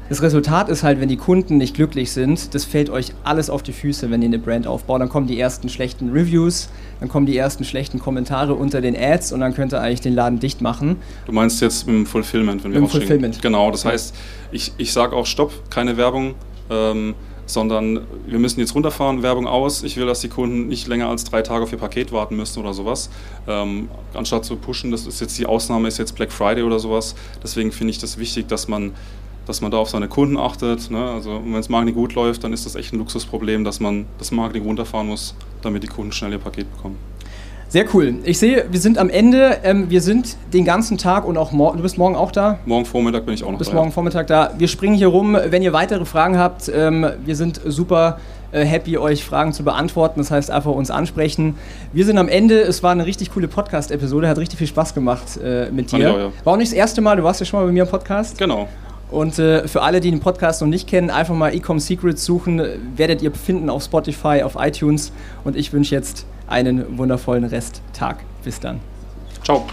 das Resultat ist halt, wenn die Kunden nicht glücklich sind, das fällt euch alles auf die Füße, wenn ihr eine Brand aufbaut. Dann kommen die ersten schlechten Reviews, dann kommen die ersten schlechten Kommentare unter den Ads und dann könnt ihr eigentlich den Laden dicht machen. Du meinst jetzt dem Fulfillment, wenn wir dem Fulfillment. Genau, das heißt, ich, ich sage auch Stopp, keine Werbung. Ähm, sondern wir müssen jetzt runterfahren, Werbung aus. Ich will, dass die Kunden nicht länger als drei Tage auf ihr Paket warten müssen oder sowas. Ähm, anstatt zu pushen, das ist jetzt die Ausnahme, ist jetzt Black Friday oder sowas. Deswegen finde ich das wichtig, dass man dass man da auf seine Kunden achtet. Ne? Also wenn das Marketing gut läuft, dann ist das echt ein Luxusproblem, dass man das Marketing runterfahren muss, damit die Kunden schnell ihr Paket bekommen. Sehr cool. Ich sehe, wir sind am Ende. Ähm, wir sind den ganzen Tag und auch morgen. Du bist morgen auch da? Morgen Vormittag bin ich auch noch bist da. Bis morgen Vormittag da. Wir springen hier rum. Wenn ihr weitere Fragen habt, ähm, wir sind super äh, happy, euch Fragen zu beantworten. Das heißt, einfach uns ansprechen. Wir sind am Ende. Es war eine richtig coole Podcast-Episode. Hat richtig viel Spaß gemacht äh, mit dir. Auch, ja. War auch nicht das erste Mal. Du warst ja schon mal bei mir im Podcast. Genau. Und äh, für alle, die den Podcast noch nicht kennen, einfach mal Ecom Secrets suchen. Werdet ihr finden auf Spotify, auf iTunes. Und ich wünsche jetzt einen wundervollen Resttag. Bis dann. Ciao.